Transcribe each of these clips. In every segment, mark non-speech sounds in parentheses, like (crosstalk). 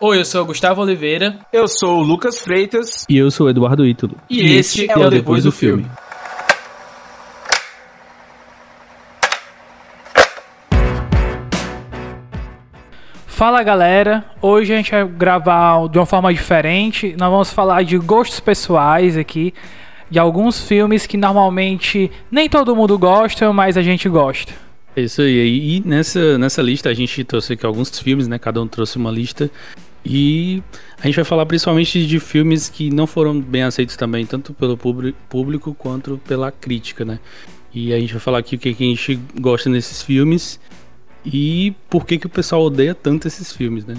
Oi, eu sou o Gustavo Oliveira. Eu sou o Lucas Freitas. E eu sou o Eduardo Ítalo. E, e esse é o Depois do, do filme. filme. Fala galera, hoje a gente vai gravar de uma forma diferente. Nós vamos falar de gostos pessoais aqui, de alguns filmes que normalmente nem todo mundo gosta, mas a gente gosta. É isso aí. E nessa, nessa lista a gente trouxe aqui alguns filmes, né? Cada um trouxe uma lista. E a gente vai falar principalmente de filmes que não foram bem aceitos também, tanto pelo público quanto pela crítica, né? E a gente vai falar aqui o que a gente gosta nesses filmes e por que, que o pessoal odeia tanto esses filmes, né?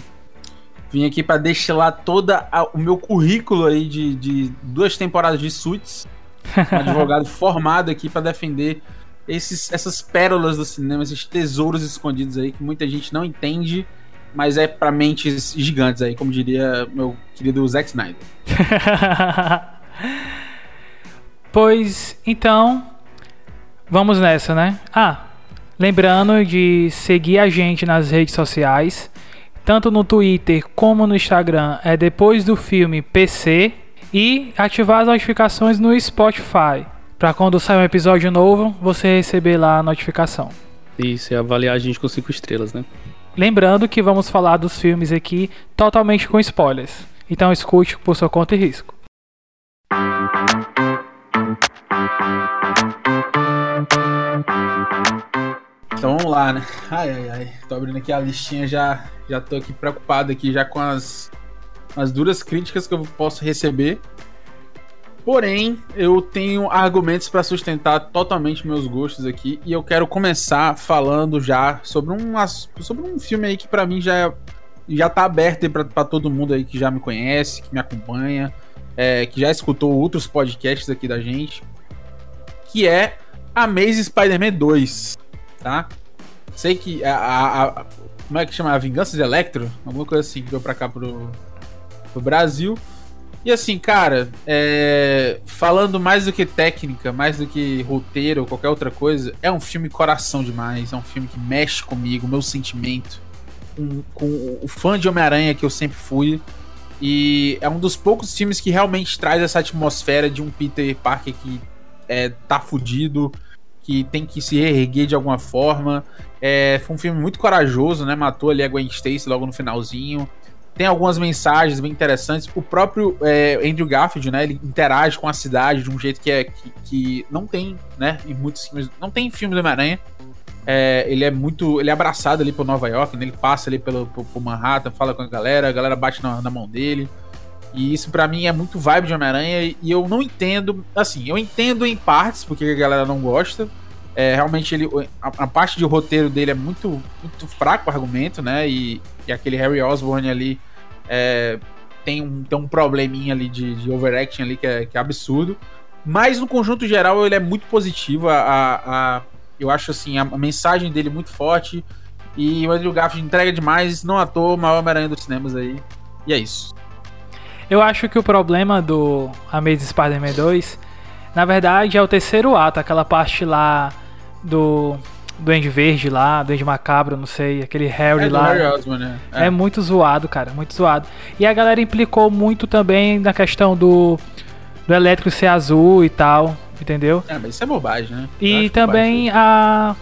Vim aqui para destilar todo o meu currículo aí de, de duas temporadas de Suits. (laughs) Um advogado formado aqui para defender esses, essas pérolas do cinema, esses tesouros escondidos aí que muita gente não entende, mas é para mentes gigantes aí, como diria meu querido Zack Snyder. (laughs) pois então, vamos nessa, né? Ah, lembrando de seguir a gente nas redes sociais, tanto no Twitter como no Instagram, é depois do filme PC e ativar as notificações no Spotify para quando sair um episódio novo, você receber lá a notificação. Isso, e avaliar a gente com 5 estrelas, né? Lembrando que vamos falar dos filmes aqui totalmente com spoilers. Então escute por sua conta e risco. Então vamos lá, né? Ai, ai, ai. Tô abrindo aqui a listinha já. Já tô aqui preocupado aqui já com as, as duras críticas que eu posso receber. Porém, eu tenho argumentos para sustentar totalmente meus gostos aqui e eu quero começar falando já sobre um, sobre um filme aí que para mim já, já tá aberto para todo mundo aí que já me conhece, que me acompanha, é, que já escutou outros podcasts aqui da gente, que é Amazing Spider-Man 2, tá? Sei que a, a, a, como é que chama? A Vingança de Electro? Alguma coisa assim que veio pra cá pro, pro Brasil. E assim, cara, é... falando mais do que técnica, mais do que roteiro ou qualquer outra coisa, é um filme coração demais. É um filme que mexe comigo, meu sentimento. Um, com o fã de Homem-Aranha que eu sempre fui. E é um dos poucos filmes que realmente traz essa atmosfera de um Peter Parker que é, tá fudido, que tem que se reerguer de alguma forma. É, foi um filme muito corajoso, né? Matou ali a Gwen Stacy logo no finalzinho tem algumas mensagens bem interessantes. O próprio é, Andrew Garfield, né? Ele interage com a cidade de um jeito que, é, que, que não tem, né? Em muitos filmes. Não tem filme do Homem-Aranha. É, ele é muito. Ele é abraçado ali por Nova York, né? Ele passa ali pelo, por, por Manhattan, fala com a galera, a galera bate na, na mão dele. E isso para mim é muito vibe de Homem-Aranha. E eu não entendo. Assim, eu entendo em partes porque a galera não gosta. É, realmente ele, a, a, parte de roteiro dele é muito, muito fraco o argumento, né? E, e aquele Harry Osborn ali é, tem, um, tem um probleminha ali de, de overacting ali que é, que é absurdo. Mas no conjunto geral ele é muito positivo. A, a, a eu acho assim, a, a, mensagem dele muito forte. E o Andrew Garfield entrega demais, não à toa, maior Homem-Aranha dos cinemas aí. E é isso. Eu acho que o problema do Amazing Spider-Man 2, na verdade, é o terceiro ato, aquela parte lá do Duende Verde lá, Duende Macabro, não sei, aquele Harry é lá. Harry Osborn, né? é. é muito zoado, cara, muito zoado. E a galera implicou muito também na questão do, do elétrico ser azul e tal, entendeu? É, mas isso é bobagem, né? E também a,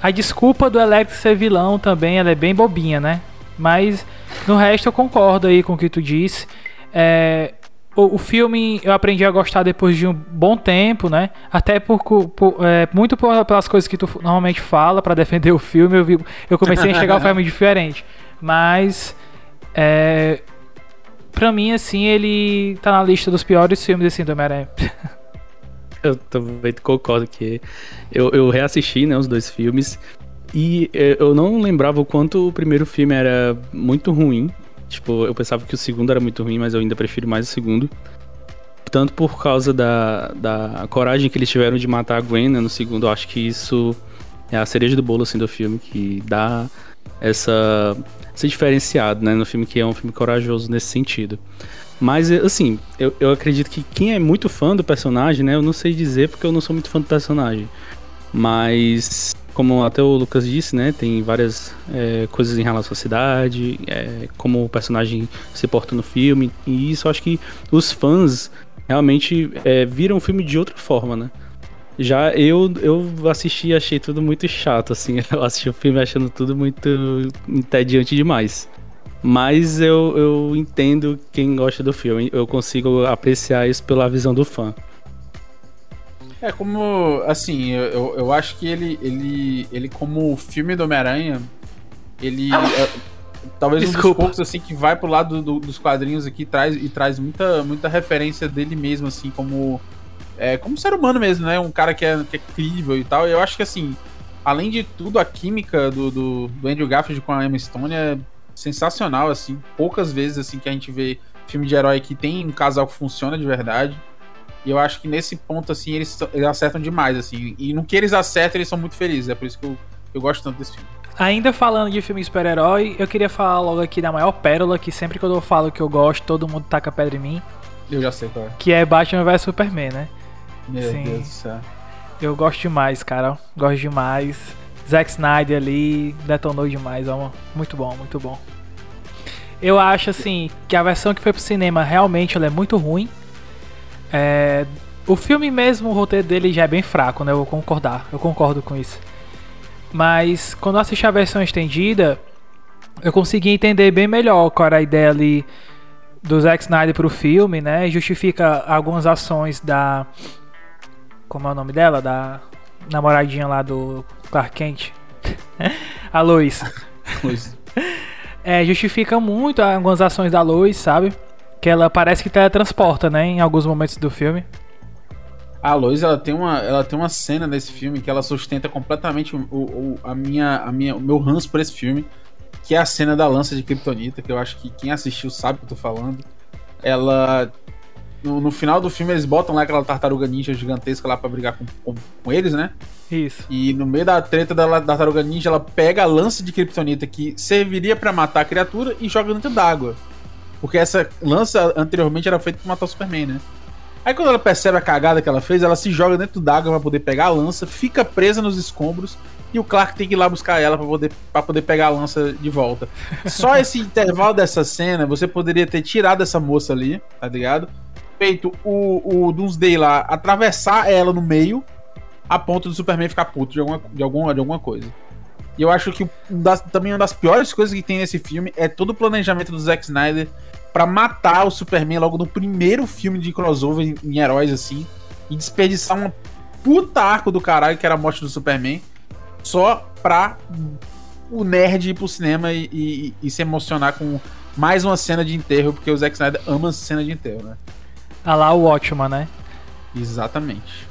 a desculpa do elétrico ser vilão também, ela é bem bobinha, né? Mas no resto eu concordo aí com o que tu disse. É, o, o, filme eu aprendi a gostar depois de um bom tempo, né? Até por, por é, muito por, pelas coisas que tu normalmente fala para defender o filme, eu, vi, eu comecei a enxergar o filme (laughs) diferente. Mas é, pra mim, assim, ele tá na lista dos piores filmes assim, do Homem-Aranha. (laughs) eu também concordo que eu, eu reassisti né, os dois filmes e é, eu não lembrava o quanto o primeiro filme era muito ruim. Tipo, eu pensava que o segundo era muito ruim, mas eu ainda prefiro mais o segundo. Tanto por causa da, da coragem que eles tiveram de matar a Gwen né, no segundo, eu acho que isso é a cereja do bolo assim, do filme, que dá essa, esse diferenciado né, no filme, que é um filme corajoso nesse sentido. Mas, assim, eu, eu acredito que quem é muito fã do personagem, né? Eu não sei dizer porque eu não sou muito fã do personagem. Mas como até o Lucas disse, né? Tem várias é, coisas em relação à cidade, é, como o personagem se porta no filme. E isso acho que os fãs realmente é, viram o filme de outra forma, né? Já eu, eu assisti e achei tudo muito chato, assim. (laughs) Eu assisti o filme achando tudo muito entediante demais. Mas eu, eu entendo quem gosta do filme. Eu consigo apreciar isso pela visão do fã. É como, assim, eu, eu acho que ele, ele, ele como filme do Homem-Aranha, ele é, talvez Desculpa. um dos poucos assim que vai pro lado do, dos quadrinhos aqui traz, e traz muita, muita referência dele mesmo, assim, como é, como ser humano mesmo, né? Um cara que é, que é crível e tal. E eu acho que, assim, além de tudo, a química do, do, do Andrew Garfield com a Emma Stone é sensacional, assim. Poucas vezes, assim, que a gente vê filme de herói que tem um casal que funciona de verdade. E eu acho que nesse ponto, assim, eles, eles acertam demais, assim. E no que eles acertam, eles são muito felizes. É por isso que eu, eu gosto tanto desse filme. Ainda falando de filme super-herói, eu queria falar logo aqui da maior pérola, que sempre que eu falo que eu gosto, todo mundo taca pedra em mim. Eu já sei qual é. Que é Batman vs Superman, né? Meu Sim. Deus do céu. Eu gosto demais, cara. Gosto demais. Zack Snyder ali detonou demais, ó. Muito bom, muito bom. Eu acho assim que a versão que foi pro cinema realmente ela é muito ruim. É, o filme mesmo, o roteiro dele já é bem fraco, né? Eu vou concordar, eu concordo com isso. Mas quando eu assisti a versão estendida, eu consegui entender bem melhor qual era a ideia ali do Zack Snyder pro filme, né? Justifica algumas ações da como é o nome dela? Da namoradinha lá do Clark Kent. (laughs) a Lois. Lois. é, justifica muito algumas ações da Lois, sabe? Que ela parece que teletransporta, né? Em alguns momentos do filme. A Lois, ela tem uma, ela tem uma cena nesse filme que ela sustenta completamente o, o, a minha, a minha, o meu ranço por esse filme, que é a cena da lança de Kryptonita, que eu acho que quem assistiu sabe o que eu tô falando. Ela no, no, final do filme eles botam lá aquela tartaruga ninja gigantesca lá pra brigar com, com, com eles, né? Isso. E no meio da treta da, da tartaruga ninja, ela pega a lança de kryptonita que serviria para matar a criatura e joga dentro d'água. Porque essa lança anteriormente era feita pra matar o Superman, né? Aí quando ela percebe a cagada que ela fez, ela se joga dentro d'água para poder pegar a lança, fica presa nos escombros e o Clark tem que ir lá buscar ela para poder, pra poder pegar a lança de volta. Só (laughs) esse intervalo dessa cena, você poderia ter tirado essa moça ali, tá ligado? feito o, o Doomsday lá atravessar ela no meio a ponto do Superman ficar puto de alguma, de alguma, de alguma coisa. E eu acho que um das, também uma das piores coisas que tem nesse filme é todo o planejamento do Zack Snyder para matar o Superman logo no primeiro filme de crossover em, em heróis assim e desperdiçar uma puta arco do caralho que era a morte do Superman só pra o nerd ir pro cinema e, e, e se emocionar com mais uma cena de enterro, porque o Zack Snyder ama cena de enterro, né? Ah lá o Watchman, né? Exatamente.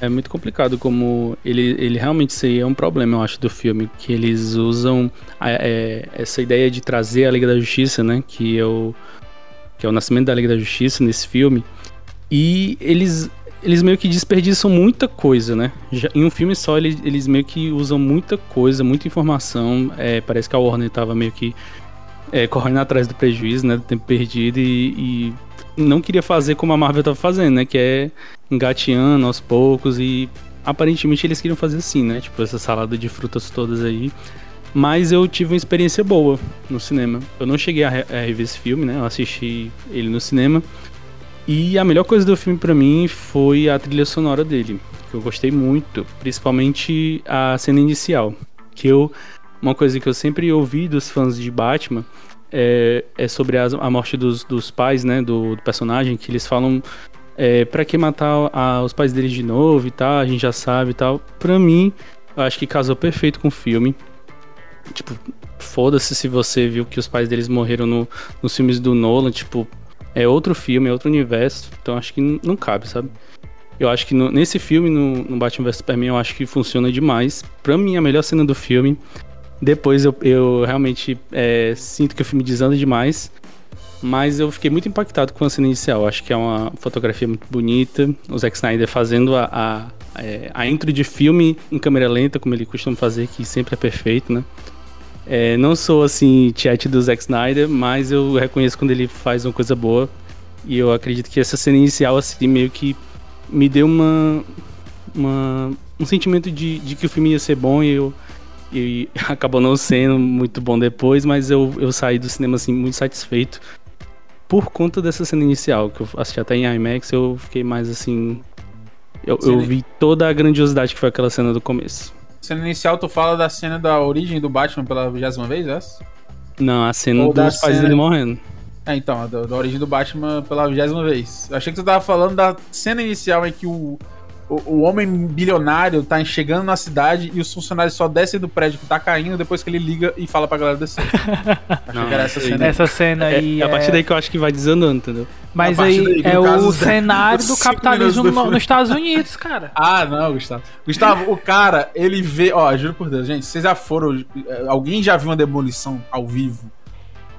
É muito complicado como ele, ele realmente seria um problema, eu acho, do filme, que eles usam a, é, essa ideia de trazer a Liga da Justiça, né, que é, o, que é o nascimento da Liga da Justiça nesse filme, e eles, eles meio que desperdiçam muita coisa, né, Já, em um filme só eles, eles meio que usam muita coisa, muita informação, é, parece que a Warner tava meio que é, correndo atrás do prejuízo, né, do tempo perdido e, e não queria fazer como a Marvel tava fazendo, né? Que é engateando aos poucos e aparentemente eles queriam fazer assim, né? Tipo, essa salada de frutas todas aí. Mas eu tive uma experiência boa no cinema. Eu não cheguei a, re a rever esse filme, né? Eu assisti ele no cinema. E a melhor coisa do filme para mim foi a trilha sonora dele, que eu gostei muito, principalmente a cena inicial, que eu uma coisa que eu sempre ouvi dos fãs de Batman é, é sobre a, a morte dos, dos pais, né, do, do, personagem, que eles falam é, para que matar a, os pais deles de novo e tal, a gente já sabe e tal. Pra mim, eu acho que casou perfeito com o filme. Tipo, foda-se se você viu que os pais deles morreram no, nos filmes do Nolan, tipo, é outro filme, é outro universo, então acho que não cabe, sabe? Eu acho que no, nesse filme, no, no Batman vs Superman, eu acho que funciona demais. Pra mim, a melhor cena do filme depois eu, eu realmente é, sinto que o filme desanda demais. Mas eu fiquei muito impactado com a cena inicial. Acho que é uma fotografia muito bonita. O Zack Snyder fazendo a, a, é, a intro de filme em câmera lenta, como ele costuma fazer, que sempre é perfeito, né? É, não sou assim, chat do Zack Snyder, mas eu reconheço quando ele faz uma coisa boa. E eu acredito que essa cena inicial, assim, meio que me deu uma. uma um sentimento de, de que o filme ia ser bom e eu. E (laughs) acabou não sendo muito bom depois, mas eu, eu saí do cinema assim muito satisfeito por conta dessa cena inicial, que eu assisti até em IMAX, eu fiquei mais assim. Eu, eu vi toda a grandiosidade que foi aquela cena do começo. Cena inicial, tu fala da cena da origem do Batman pela vigésima vez, essa? Não, a cena Ou dos pais cena- dele morrendo. É, então, da, da origem do Batman pela vigésima vez. Eu achei que tu tava falando da cena inicial em que o, o, o homem bilionário tá chegando na cidade e os funcionários só descem do prédio que tá caindo depois que ele liga e fala pra galera descer. (laughs) achei Não, que era essa isso aí cena. Essa cena É, aí. é a partir é- daí que eu acho que vai desandando, entendeu? Mas aí daí, é o dez- cenário do capitalismo do no- nos Estados Unidos, cara. (laughs) Ah, não, Gustavo. Gustavo, o cara, ele vê. Ó, juro por Deus, gente, vocês já foram. eh, Alguém já viu uma demolição ao vivo?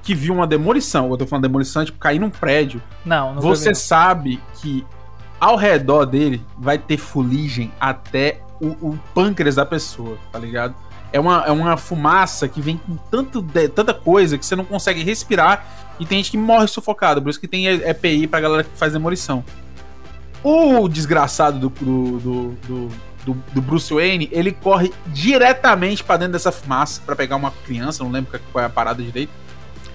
Que viu uma demolição, eu tô falando demolição, é tipo cair num prédio. Não, não Você sabe que ao redor dele vai ter fuligem até o, o pâncreas da pessoa, tá ligado? É uma, é uma fumaça que vem com tanto de- tanta coisa que você não consegue respirar e tem gente que morre sufocado. Por isso que tem EPI pra galera que faz demolição. O desgraçado do, do, do, do, do- Bruce Wayne, ele corre diretamente pra dentro dessa fumaça pra pegar uma criança, não lembro qual é a parada direito.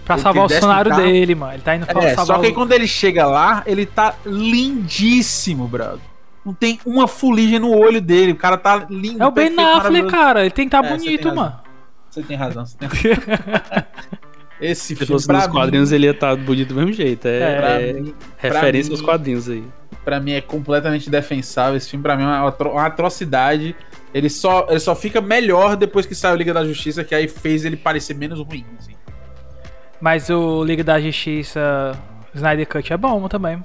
Pra Ele salvar o funcionário carro. dele, mano. Ele tá indo pra É, salvar só que aí o... quando ele chega lá, ele tá lindíssimo, brother. Não tem uma fuligem no olho dele. O cara tá lindo. É o Ben Affleck, cara. Ele tem que estar É, você bonito, razão. mano. Você tem razão, você tem (laughs) razão. Esse Se filme, fosse nos mim, quadrinhos, ele ia estar bonito do mesmo jeito. É, É, pra é mim- pra referência mim- aos quadrinhos aí. pra mim é completamente defensável. Esse filme pra mim é uma, atro- uma atrocidade. Ele só, ele só fica melhor depois que saiu Liga da Justiça, que aí fez ele parecer menos ruim. assim. Mas o Liga da Justiça Snyder Cut é bom também.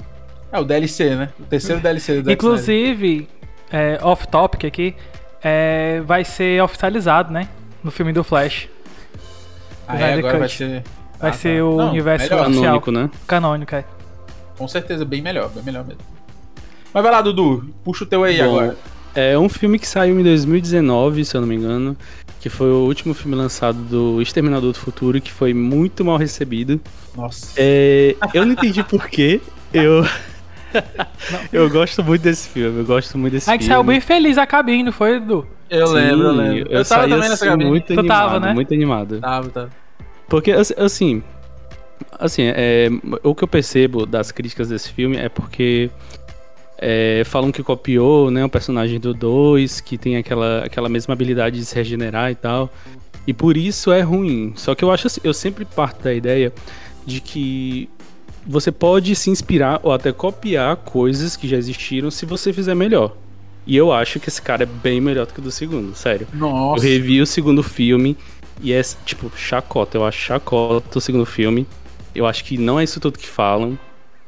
É o DLC, né? O terceiro DLC do. Inclusive, é, off-topic aqui, é, vai ser oficializado, né? No filme do Flash. Ah, é, agora vai Cut. ser. Vai Ah, ser tá. o Não, universo melhor. oficial. Canônico, né? Canônico, é. Com certeza, bem melhor, bem melhor mesmo. Mas vai lá, Dudu. Puxa o teu aí Bom, agora. É um filme que saiu em 2019, se eu não me engano, que foi o último filme lançado do Exterminador do Futuro, que foi muito mal recebido. Nossa. É, eu não entendi porquê. Eu. (laughs) eu gosto muito desse filme, eu gosto muito desse que filme. saiu bem feliz a cabine, não foi, Edu? Eu Sim, lembro, eu lembro. Eu, tava saí, também nessa assim, cabine. Muito Tu animado, tava, né? muito animado. Tava, tava. Porque, assim- assim, assim é, o que eu percebo das críticas desse filme é porque é, falam que copiou né, o personagem do 2, que tem aquela, aquela mesma habilidade de se regenerar e tal. E por isso é ruim. Só que eu acho assim, eu sempre parto da ideia de que você pode se inspirar ou até copiar coisas que já existiram se você fizer melhor. E eu acho que esse cara é bem melhor do que o do segundo, sério. Eu Nossa. revi o segundo filme e é, tipo, chacota. Eu acho chacota o segundo filme. Eu acho que não é isso tudo que falam.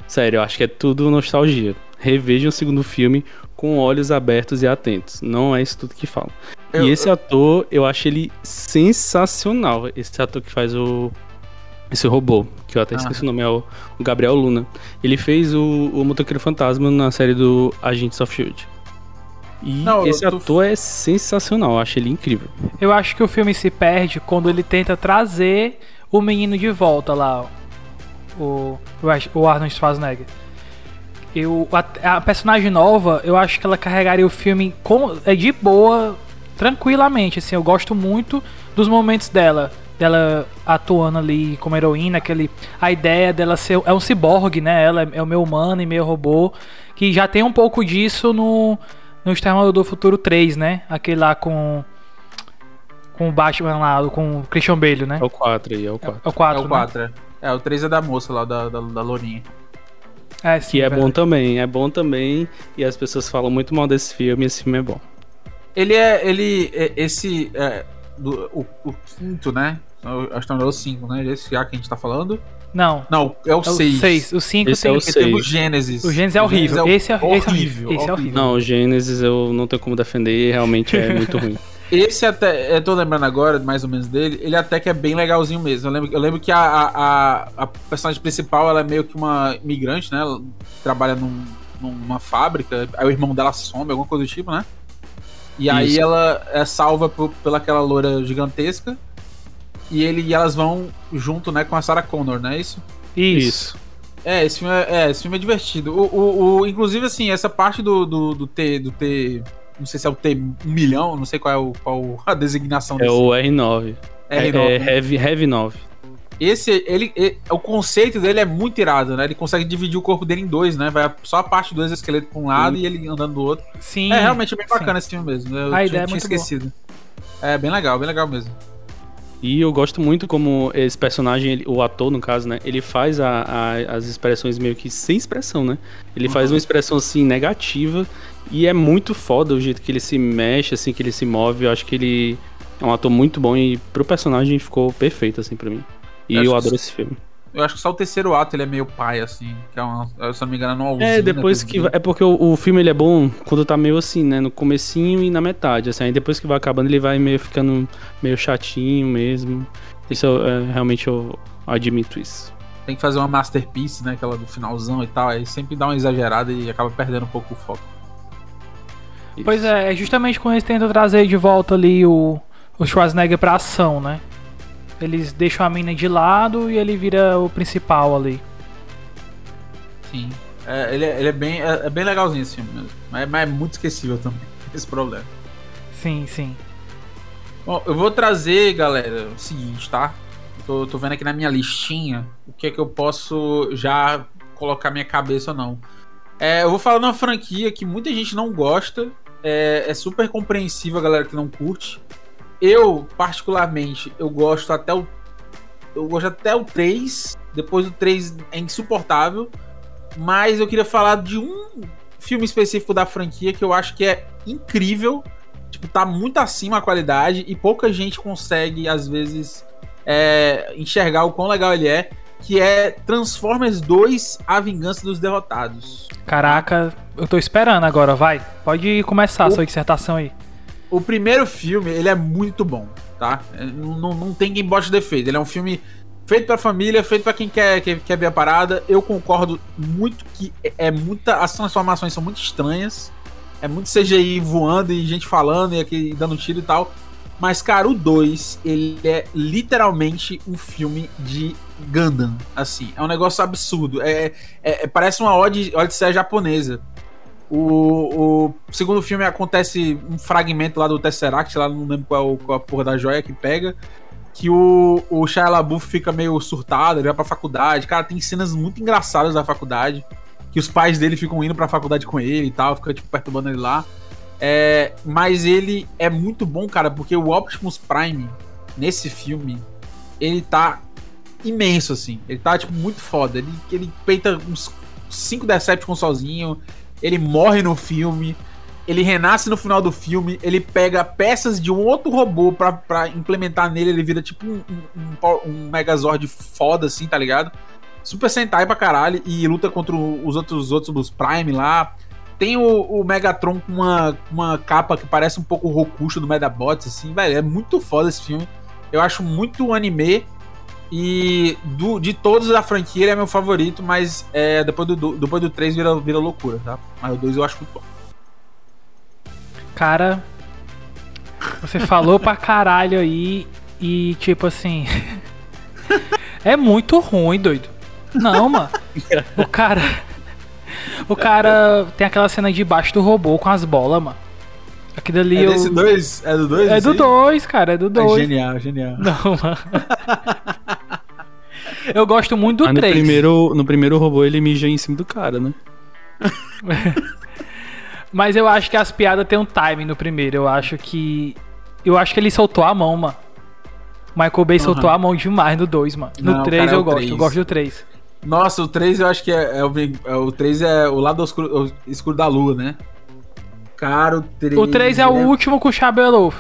Sério, eu acho que é tudo nostalgia. Revejam o segundo filme com olhos abertos e atentos. Não é isso tudo que falam. Eu- e esse ator, eu acho ele sensacional. Esse ator que faz o. Esse robô, que eu até esqueci o nome, é o, o Gabriel Luna. Ele fez o, o Motoqueiro Fantasma na série do Agents of Shield. E Não, esse tô- ator é sensacional, eu acho ele incrível. Eu acho que o filme se perde quando ele tenta trazer o menino de volta lá, o, o Arnold Schwarzenegger. Eu, a, a personagem nova, eu acho que ela carregaria o filme com, é de boa, tranquilamente. Assim, eu gosto muito dos momentos dela, dela atuando ali como heroína, aquele, a ideia dela ser é um ciborgue, né? Ela é, é o meio humano e meio robô, que já tem um pouco disso no no Exterminador do Futuro 3, né? Aquele lá com com o Batman lá, com o Christian Bale, né? É o 4 aí, é o 4. É o 4, é o 4, é. É, o 3 é da moça lá, da, da, da Lourinha. É, sim, Que é verdade. bom também, é bom também. E as pessoas falam muito mal desse filme e esse filme é bom. Ele é. Ele. é- esse. É, do, o, o quinto, né? Acho que é o 5, né? Esse já que a gente tá falando. Não, Não, é o é o 6. 6. O 5 Esse tem. é o teve o. Gênesis. O Gênesis é horrível. Esse é- esse é horrível. Esse é horrível. Não, o Gênesis eu não tenho como defender, realmente é muito (laughs) ruim. Esse até, eu tô lembrando agora, mais ou menos dele, ele até que é bem legalzinho mesmo. Eu lembro, eu lembro que a, a, a, personagem principal, ela é meio que uma imigrante, né? Ela trabalha num, numa fábrica, aí o irmão dela some, alguma coisa do tipo, né? E aí Isso. ela é salva por, pela aquela loura gigantesca. E ele e elas vão junto, né, com a Sarah Connor, não é isso? Isso. É, esse filme é, é, esse filme é divertido. O, o, o- inclusive, assim, essa parte do, do, do ter, do ter não sei se é o T 1 milhão, não sei qual é o, qual a designação É desse. o R9. É, R9, é né? Heavy, Heavy 9. Esse, ele, ele- o conceito dele é muito irado, né? Ele consegue dividir o corpo dele em dois, né? Vai só a parte do exoesqueleto pra um lado e ele andando do outro. Sim. É realmente bem bacana sim. esse filme mesmo. Eu A tinha, ideia é tinha muito boa. esquecido. É bem legal, bem legal mesmo. E eu gosto muito como esse personagem, ele- o ator, no caso, né? Ele faz a- a- as expressões meio que sem expressão, né? Ele faz Uhum. uma expressão, assim, negativa. E é muito foda o jeito que ele se mexe, assim, que ele se move. Eu acho que ele é um ator muito bom e pro personagem ficou perfeito, assim, pra mim. E Eu eu, adoro esse filme. Eu acho que só o terceiro ato ele é meio pai, assim. Que é uma, se não me engano, numa É, depois que. vai- É porque o, o filme ele é bom quando tá meio assim, né? No comecinho e na metade. Assim, aí depois que vai acabando, ele vai meio ficando meio chatinho mesmo. Isso eu, é, realmente eu admito isso. Tem que fazer uma masterpiece, né? Aquela do finalzão e tal. Aí sempre dá uma exagerada e acaba perdendo um pouco o foco. Pois é, é justamente quando eles tentam trazer de volta ali o, o Schwarzenegger pra ação, né? Eles deixam a mina de lado e ele vira o principal ali. Sim. É, ele, é, ele é bem, é, é bem legalzinho esse filme mesmo. Mas, mas é muito esquecível também. (laughs) Esse problema. Sim, sim. Bom, eu vou trazer, galera, o seguinte, tá? Eu Tô, tô vendo aqui na minha listinha o que é que eu posso já colocar minha cabeça ou não. É, eu vou falar de uma franquia que muita gente não gosta. É, é super compreensível a galera que não curte. Eu, particularmente, eu gosto até o. Eu gosto até o 3. Depois do 3 é insuportável. Mas eu queria falar de um filme específico da franquia que eu acho que é incrível. Tipo, tá muito acima a qualidade e pouca gente consegue, às vezes, é, enxergar o quão legal ele é. Que é Transformers 2 A Vingança dos Derrotados. Caraca, eu tô esperando agora, vai. Pode começar a O- sua dissertação aí. O primeiro filme, ele é muito bom, tá? É, Não, não, não tem quem bote defeito. Ele é um filme feito pra família, feito pra quem quer, quer, quer ver a parada. Eu concordo muito que é, é muita. As transformações são muito estranhas. É muito CGI voando e gente falando e aqui dando tiro e tal. Mas, cara, o 2, ele é literalmente um filme de Gundam, assim. É um negócio absurdo. É, é- é- parece uma odisseia japonesa. O, o segundo filme acontece um fragmento lá do Tesseract, lá não lembro qual, qual a porra da joia que pega. Que o, o Shia LaBeouf fica meio surtado, ele vai pra faculdade. Cara, tem cenas muito engraçadas da faculdade. Que os pais dele ficam indo pra faculdade com ele e tal, fica tipo perturbando ele lá. É, mas ele é muito bom, cara, porque o Optimus Prime, nesse filme, ele tá imenso, assim. Ele tá, tipo, muito foda. Ele, ele peita uns 5 Decepticons sozinho. Ele morre no filme. Ele renasce no final do filme. Ele pega peças de um outro robô pra, pra implementar nele. Ele vira, tipo, um, um, um, Megazord foda, assim, tá ligado? Super Sentai pra caralho. E luta contra os outros, os outros dos Prime lá. Tem o, o Megatron com uma, uma capa que parece um pouco o Rokusho do Medabots, assim, velho. É muito foda esse filme. Eu acho muito anime. E do, de todos da franquia, ele é meu favorito, mas é, depois, do, depois do 3 vira, vira loucura, tá? Mas o 2 eu acho muito bom. Cara, você falou pra caralho aí e tipo assim. (laughs) é muito ruim, doido. Não, mano. O cara. O cara tem aquela cena debaixo do robô com as bolas, mano. Aquilo ali É eu. desse 2? É do 2? É do 2, cara, é do É 2. genial, genial. Não, mano. Eu gosto muito do Mas no 3. primeiro, no primeiro robô ele mija em cima do cara, né? (laughs) Mas eu acho que as piadas têm um timing no primeiro. Eu acho que. Eu acho que ele soltou a mão, mano. Michael Bay soltou a mão demais no 2, mano. No Não, 3 cara, é eu gosto, 3. eu gosto do 3. Nossa, o 3 eu acho que é, é o, é o 3 é o lado escuro, o escuro da lua, né? Cara, o 3. O 3 é o último com o Xabelouf.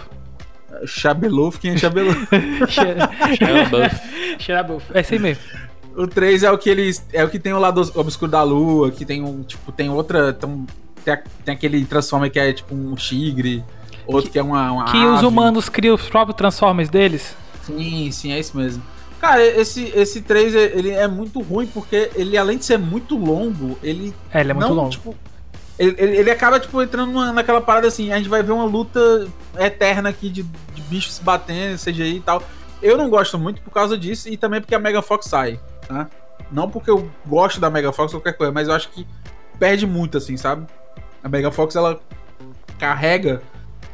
Chabeluf, quem é Chabeluf? É. Xabelouf. É esse mesmo. o 3 é o que eles. É o que tem o lado os- obscuro da lua, que tem um. Tipo, tem outra. Tem, tem, aquele Transformer que é tipo um tigre, outro que, é uma. uma Que os ave. humanos criam os próprios Transformers deles. Sim, sim, é isso mesmo. Cara, esse, esse 3 ele é muito ruim porque ele, além de ser muito longo, ele É, ele é muito não, longo. Tipo, ele, ele- ele acaba, tipo, entrando numa- naquela parada assim, a gente vai ver uma luta eterna aqui de, de bichos se batendo, CGI e tal. Eu não gosto muito por causa disso e também porque a Mega Fox sai, tá? Não porque eu gosto da Mega Fox ou qualquer coisa, mas eu acho que perde muito, assim, sabe? A Mega Fox, ela carrega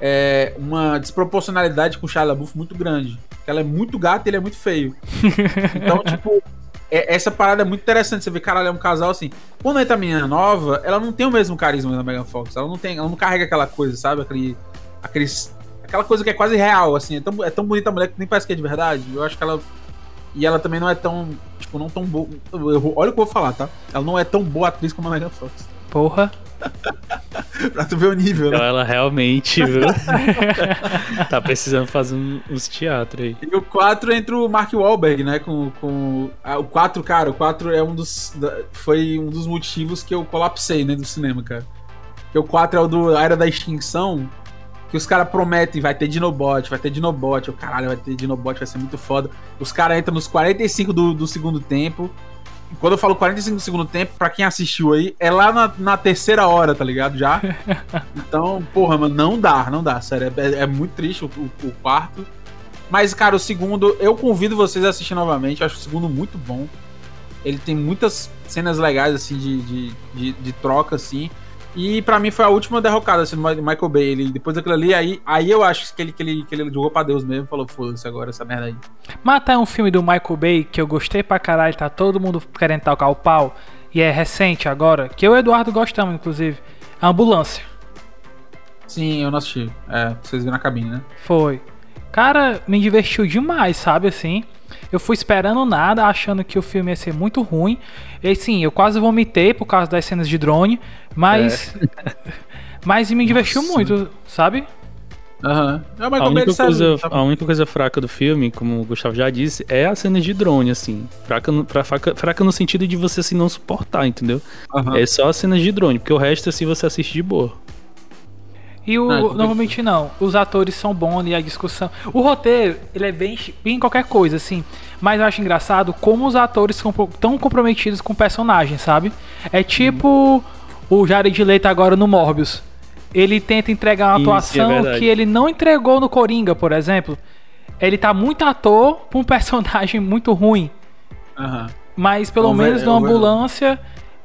é, uma desproporcionalidade com o Shia LaBeouf muito grande. Ela é muito gata e ele é muito feio. (laughs) Então, tipo, é, essa parada é muito interessante. Você vê, caralho, é um casal assim. Quando entra a menina nova, ela não tem o mesmo carisma da Megan Fox. Ela não tem, ela não carrega aquela coisa, sabe? Aquele, aqueles, aquela coisa que é quase real, assim. É tão, é tão bonita a mulher que nem parece que é de verdade. Eu acho que ela. E ela também não é tão. Tipo, não tão boa. Olha o que eu vou falar, tá? Ela não é tão boa atriz como a Megan Fox. Porra. (laughs) pra tu ver o nível, Então né? ela realmente, viu? (laughs) tá precisando fazer um- uns teatros aí. E o 4 entra o Mark Wahlberg, né? Com, com ah, o 4, cara, o 4 é um dos da- foi um dos motivos que eu colapsei, né, do cinema, cara. Que o 4 é o do a Era da Extinção, que os caras prometem, vai ter Dinobot, vai ter Dinobot, o caralho, vai ter Dinobot, vai ser muito foda. Os caras entram nos 45 do, do segundo tempo. Quando eu falo 45 do segundo tempo, pra quem assistiu aí, é lá na, na terceira hora, tá ligado? Já. (laughs) Então, porra, mano, não dá, não dá, sério. É, é muito triste o, o- o quarto. Mas, cara, o segundo, eu convido vocês a assistir novamente. Eu acho o segundo muito bom. Ele tem muitas cenas legais, assim, de, de, de, de troca, assim. E pra mim foi a última derrocada, assim, do Michael Bay. Ele, depois daquilo ali, aí, aí eu acho que ele, que, ele, que ele jogou pra Deus mesmo. Falou, foda-se agora, essa merda aí. Mas até um filme do Michael Bay que eu gostei pra caralho, tá todo mundo querendo tocar o pau. E é recente agora, que eu e o Eduardo gostamos, inclusive. A Ambulância. Sim, eu não assisti. É, vocês viram na cabine, né? Foi. Cara, me divertiu demais, sabe assim? Eu fui esperando nada, achando que o filme ia ser muito ruim. E sim, eu quase vomitei por causa das cenas de drone, mas. (laughs) Mas me divertiu Nossa. muito, sabe? Aham. É A única, coisa, a única coisa fraca do filme, como o Gustavo já disse, é a cena de drone, assim. Fraca no, pra- fraca, fraca no sentido de você assim, não suportar, entendeu? Aham. É só a cena de drone, porque o resto, assim, você assiste de boa. E o. Não, vou mentir, não. Os atores são bons ali, a discussão. O roteiro, ele é bem, bem qualquer coisa, assim. Mas eu acho engraçado como os atores são tão comprometidos com o personagem, sabe? É tipo o Jared Leto agora no Morbius. Ele tenta entregar uma Isso, é atuação verdade. que ele não entregou no Coringa, por exemplo. Ele tá muito ator pra um (laughs) personagem muito ruim. Mas pelo É o Ve- menos é no o Venom.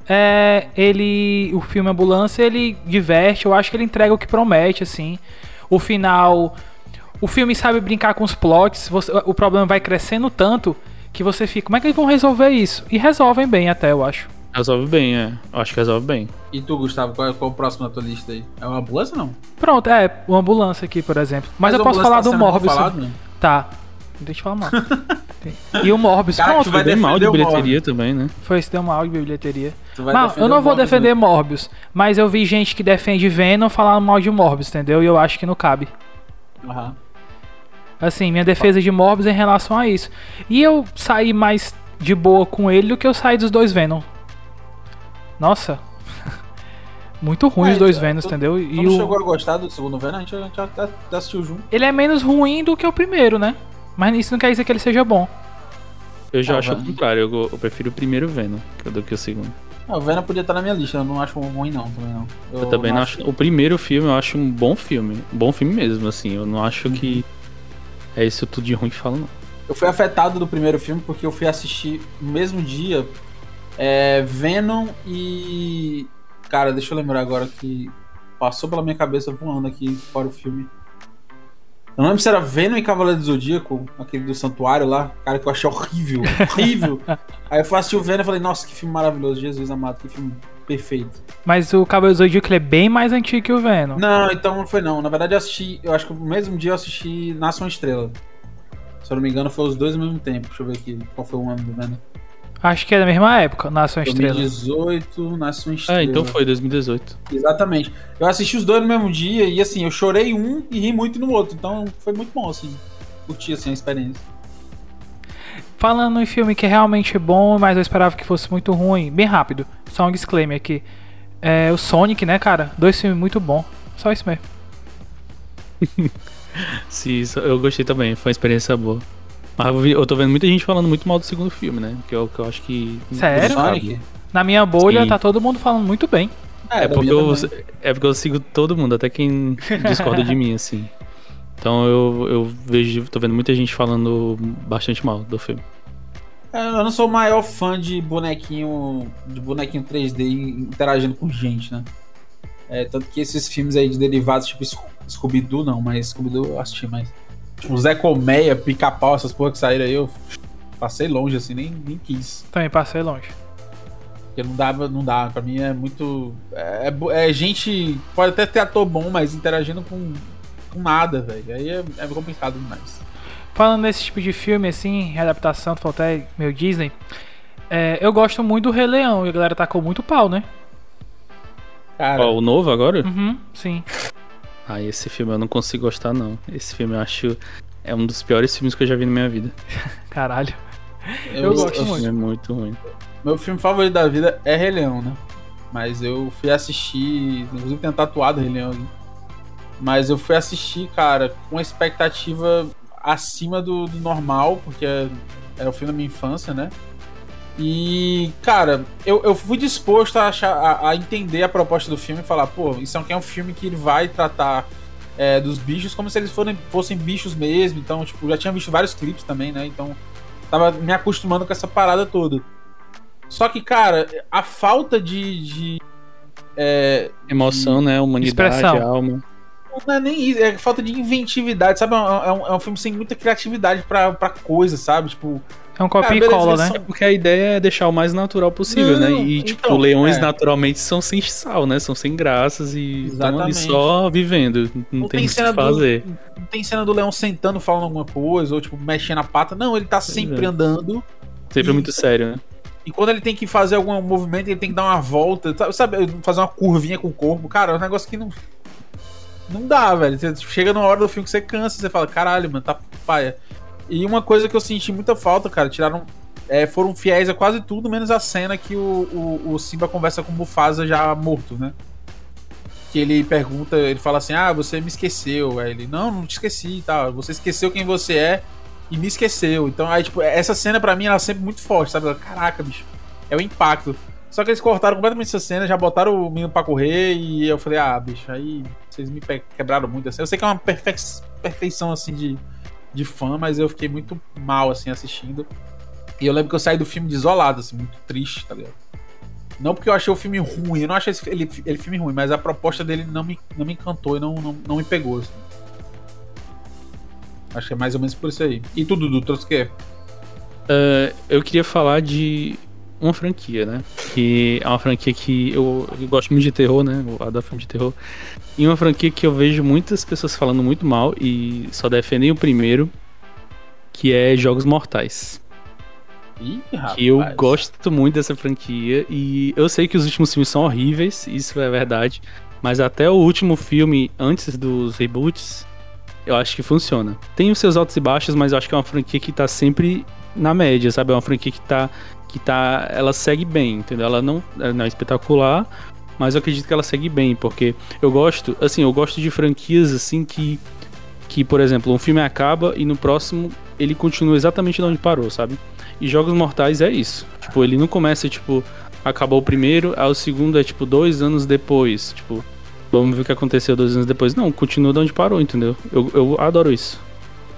É, ele. O filme Ambulância, ele diverte, eu acho que ele entrega o que promete, assim. O final. O filme sabe brincar com os plots, você- o problema vai crescendo tanto que você fica, como é que eles vão resolver isso? E resolvem bem até, eu acho. Resolve bem, é. Eu acho que resolve bem. E tu, Gustavo, qual é, qual é o próximo na tua lista aí? É uma ambulância ou não? Pronto, é, o Ambulância aqui, por exemplo. Mas, eu o posso falar tá do Morbius. falado, né? Tá. Deixa eu falar mal. (laughs) E o Morbius, Cara, pronto, tu vai Foi bem mal de bilheteria também, né? foi esse deu mal de bilheteria. Tu defender eu não vou Morbius, defender né? Morbius, mas eu vi gente que defende Venom falando mal de Morbius, entendeu? E eu acho que não cabe. Aham. Assim, minha defesa de Morbius é em relação a isso. E eu saí mais de boa com ele do que eu saí dos dois Venom. Nossa. (laughs) Muito ruim É, os dois tu- Venoms, tu- entendeu? Tu E não o... chegou a gostar do segundo Venom? A gente, a gente assistiu junto. ele é menos ruim do que o primeiro, né? Mas isso não quer dizer que ele seja bom. Eu já Ah, acho o contrário. Eu, eu prefiro o primeiro Venom do que o segundo. Ah, o Venom podia estar na minha lista, eu não acho ruim não, também não. Eu, também não acho. O primeiro filme eu acho um bom filme. Um bom filme mesmo, assim. Eu não acho que é isso tudo de ruim que fala, não. Eu fui afetado do primeiro filme porque eu fui assistir no mesmo dia é, Venom e. Cara, deixa eu lembrar agora que passou pela minha cabeça voando aqui para o filme. Eu não lembro se era Venom e Cavaleiro do Zodíaco, aquele do Santuário lá. Cara, que eu achei horrível, horrível. (laughs) Aí eu fui assistir o Venom e falei, nossa, que filme maravilhoso, Jesus amado, que filme perfeito. Mas o Cavaleiro do Zodíaco ele é bem mais antigo que o Venom. Não, então não foi não. Na verdade eu assisti, eu acho que no mesmo dia eu assisti Nasce uma Estrela. Se eu não me engano, foi os dois ao mesmo tempo. Deixa eu ver aqui qual foi o ano do Venom. Acho que é da mesma época, Nasce uma Estrela. 2018, Nasce uma Estrela. Ah, então foi 2018. Exatamente. Eu assisti os dois no mesmo dia e assim, eu chorei um e ri muito no outro. Então foi muito bom, assim. Curti assim a experiência. Falando em filme que é realmente bom, mas eu esperava que fosse muito ruim, bem rápido. Só um disclaimer aqui. É o Sonic, né, cara? Dois filmes muito bons. Só isso mesmo. (laughs) Sim, eu gostei também. Foi uma experiência boa. Mas eu, vi- eu tô vendo muita gente falando muito mal do segundo filme, né? Que eu, que eu acho que. Sério? Sonic? Na minha bolha Sim. tá todo mundo falando muito bem. É da porque, eu, é porque eu sigo todo mundo, até quem discorda de (laughs) mim, assim. Então eu, eu vejo, tô vendo muita gente falando bastante mal do filme. É, Eu não sou o maior fã de bonequinho de bonequinho 3D interagindo com gente, né? É, tanto que esses filmes aí de derivados, tipo Scooby-Doo, não, mas Scooby-Doo eu assisti mais. Tipo, Zé Colmeia, Pica-Pau, essas porra que saíram aí, eu passei longe, assim, nem, nem quis. Também passei longe. Porque não dava, não dá. Pra mim é muito. É, é, é gente. Pode até ter ator bom, mas interagindo com, com nada, velho. Aí é, é complicado demais. Falando nesse tipo de filme, assim, readaptação, tu falou até meio Disney. É, eu gosto muito do Rei Leão e a galera tacou muito pau, né? Cara. Ó, o novo agora? Uhum, sim. Ah, esse filme eu não consigo gostar, não. Esse filme eu acho. É um dos piores filmes que eu já vi na minha vida. (laughs) Caralho. Eu, eu gosto muito. É muito ruim. Meu filme favorito da vida é Rei Leão, né? Mas eu fui assistir. Inclusive tem tatuado Rei Leão ali. Mas eu fui assistir, cara, com uma expectativa acima do, do normal, porque era o filme da minha infância, né? E, cara, eu, eu fui disposto a, achar, a, a, entender a proposta do filme e falar, pô, isso aqui é um filme que ele vai tratar é, dos bichos como se eles fossem, fossem bichos mesmo. Então, tipo, já tinha visto vários clipes também, né? Então, tava me acostumando com essa parada toda. Só que, cara, a falta de. de é, Emoção, de... né? Humanidade, Expressão. alma. Não é nem isso, é falta de inventividade, sabe? É um, é um, filme sem muita criatividade pra, pra coisa, sabe? Tipo, é um copia e cola, né? São... Porque a ideia é deixar o mais natural possível, né? não, né? E, tipo, então, leões é. naturalmente são sem sal, né? São sem graças e estão ali só vivendo. Não, não tem, o que fazer. Do, não tem cena do leão sentando falando alguma coisa, ou, tipo, mexendo a pata. Não, ele tá sempre é. andando. Sempre e, muito sério, né? E quando ele tem que fazer algum movimento, ele tem que dar uma volta, sabe? Fazer uma curvinha com o corpo. Cara, é um negócio que não. Não dá, velho. Você chega numa hora do filme que você cansa, você fala, caralho, mano, tá paia. E uma coisa que eu senti muita falta, cara, tiraram. É, foram fiéis a quase tudo, menos a cena que o, o, o Simba conversa com o Mufasa já morto, né? Que ele pergunta, ele fala assim: Ah, você me esqueceu. Aí ele, não, não te esqueci e tal. Você esqueceu quem você é e me esqueceu. Então, aí, tipo, essa cena pra mim ela é sempre muito forte, sabe? Caraca, bicho. É o impacto. Só que eles cortaram completamente essa cena, já botaram o menino pra correr e eu falei, ah, bicho, aí vocês me quebraram muito assim. Eu sei que é uma perfe perfeição assim de, de fã, mas eu fiquei muito mal, assim, assistindo. E eu lembro que eu saí do filme desolado, assim, muito triste, tá ligado? Não porque eu achei o filme ruim, eu não achei ele, ele filme ruim, mas a proposta dele não me, não me encantou e não, não, não me pegou. Assim. Acho que é mais ou menos por isso aí. E tu, Dudu, trouxe o quê? Uh, eu queria falar de uma franquia, né? Que é uma franquia que eu, eu gosto muito de terror, né? Eu adoro filme de terror. E uma franquia que eu vejo muitas pessoas falando muito mal e só defendem o primeiro, que é Jogos Mortais. Ih, que eu gosto muito dessa franquia e eu sei que os últimos filmes são horríveis, isso é verdade, mas até o último filme antes dos reboots, eu acho que funciona. Tem os seus altos e baixos, mas eu acho que é uma franquia que tá sempre na média, sabe? É uma franquia que tá que tá, ela segue bem, entendeu? Ela não, não é espetacular, mas eu acredito que ela segue bem, porque eu gosto, assim, eu gosto de franquias assim que que, por exemplo, um filme acaba e no próximo ele continua exatamente onde parou, sabe? E Jogos Mortais é isso. Tipo, ele não começa, tipo, acabou o primeiro, aí o segundo é, tipo, dois anos depois. Tipo, vamos ver o que aconteceu dois anos depois. Não, continua de onde parou, entendeu? Eu, eu adoro isso.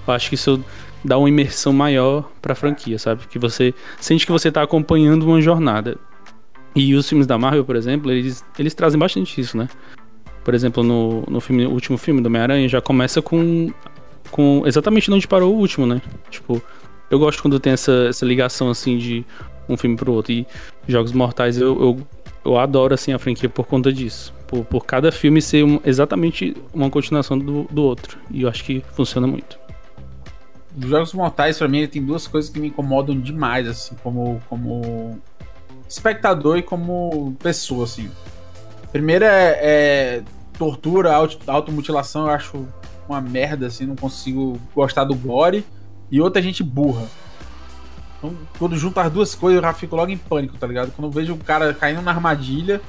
Eu acho que isso dá uma imersão maior pra franquia, sabe? Que você sente que você tá acompanhando uma jornada. E os filmes da Marvel, por exemplo, eles, eles trazem bastante isso, né? Por exemplo, no, no, filme, último filme do Homem-Aranha já começa com, com exatamente onde parou o último, né? Tipo, eu gosto quando tem essa, essa ligação assim de um filme pro outro. E Jogos Mortais eu, eu, eu adoro assim a franquia por conta disso. Por, por cada filme ser um, exatamente uma continuação do, do outro. E eu acho que funciona muito. Os Jogos Mortais, para mim, tem duas coisas que me incomodam demais, assim, como, como espectador e como pessoa, assim. Primeiro é, é tortura, auto, automutilação, eu acho uma merda, assim, não consigo gostar do gore. E outra gente burra. Então, quando junto as duas coisas, eu já fico logo em pânico, tá ligado? Quando eu vejo o cara caindo na armadilha,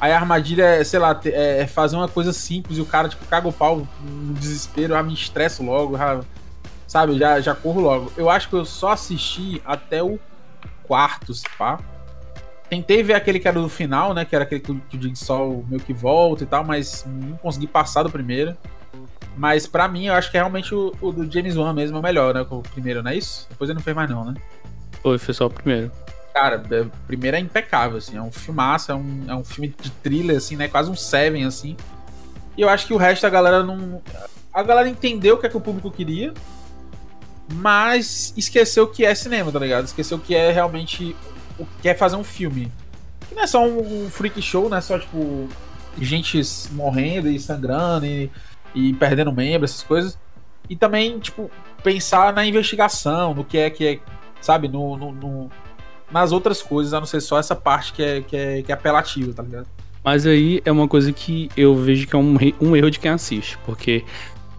aí a armadilha é, sei lá, é, é fazer uma coisa simples e o cara, tipo, caga o pau no desespero, já me estresso logo, já sabe? Já, já corro logo. Eu acho que eu só assisti até o quarto, pá. Tentei ver aquele que era do final, né? Que era aquele que o Jigsaw meio que volta e tal, mas não consegui passar do primeiro. Mas para mim, eu acho que é realmente o, o, do James Wan mesmo é o melhor, né? O primeiro, não é isso? Depois ele não fez mais não, né? Foi, foi só o primeiro. Cara, é, primeiro é impecável, assim, é um filmaço, é um, é um filme de thriller, assim, né? Quase um Seven, assim. E eu acho que o resto a galera não. A galera entendeu o que é que o público queria, mas esqueceu que é cinema, tá ligado? Esqueceu que é realmente o que é fazer um filme. Que não é só um, um freak show, não é só, tipo, gente morrendo e sangrando e, e perdendo membro, essas coisas. E também, tipo, pensar na investigação, no que é que é, sabe, no, no, no nas outras coisas, a não ser só essa parte que é, que é, que é apelativa, tá ligado? Mas aí é uma coisa que eu vejo que é um, um erro de quem assiste, porque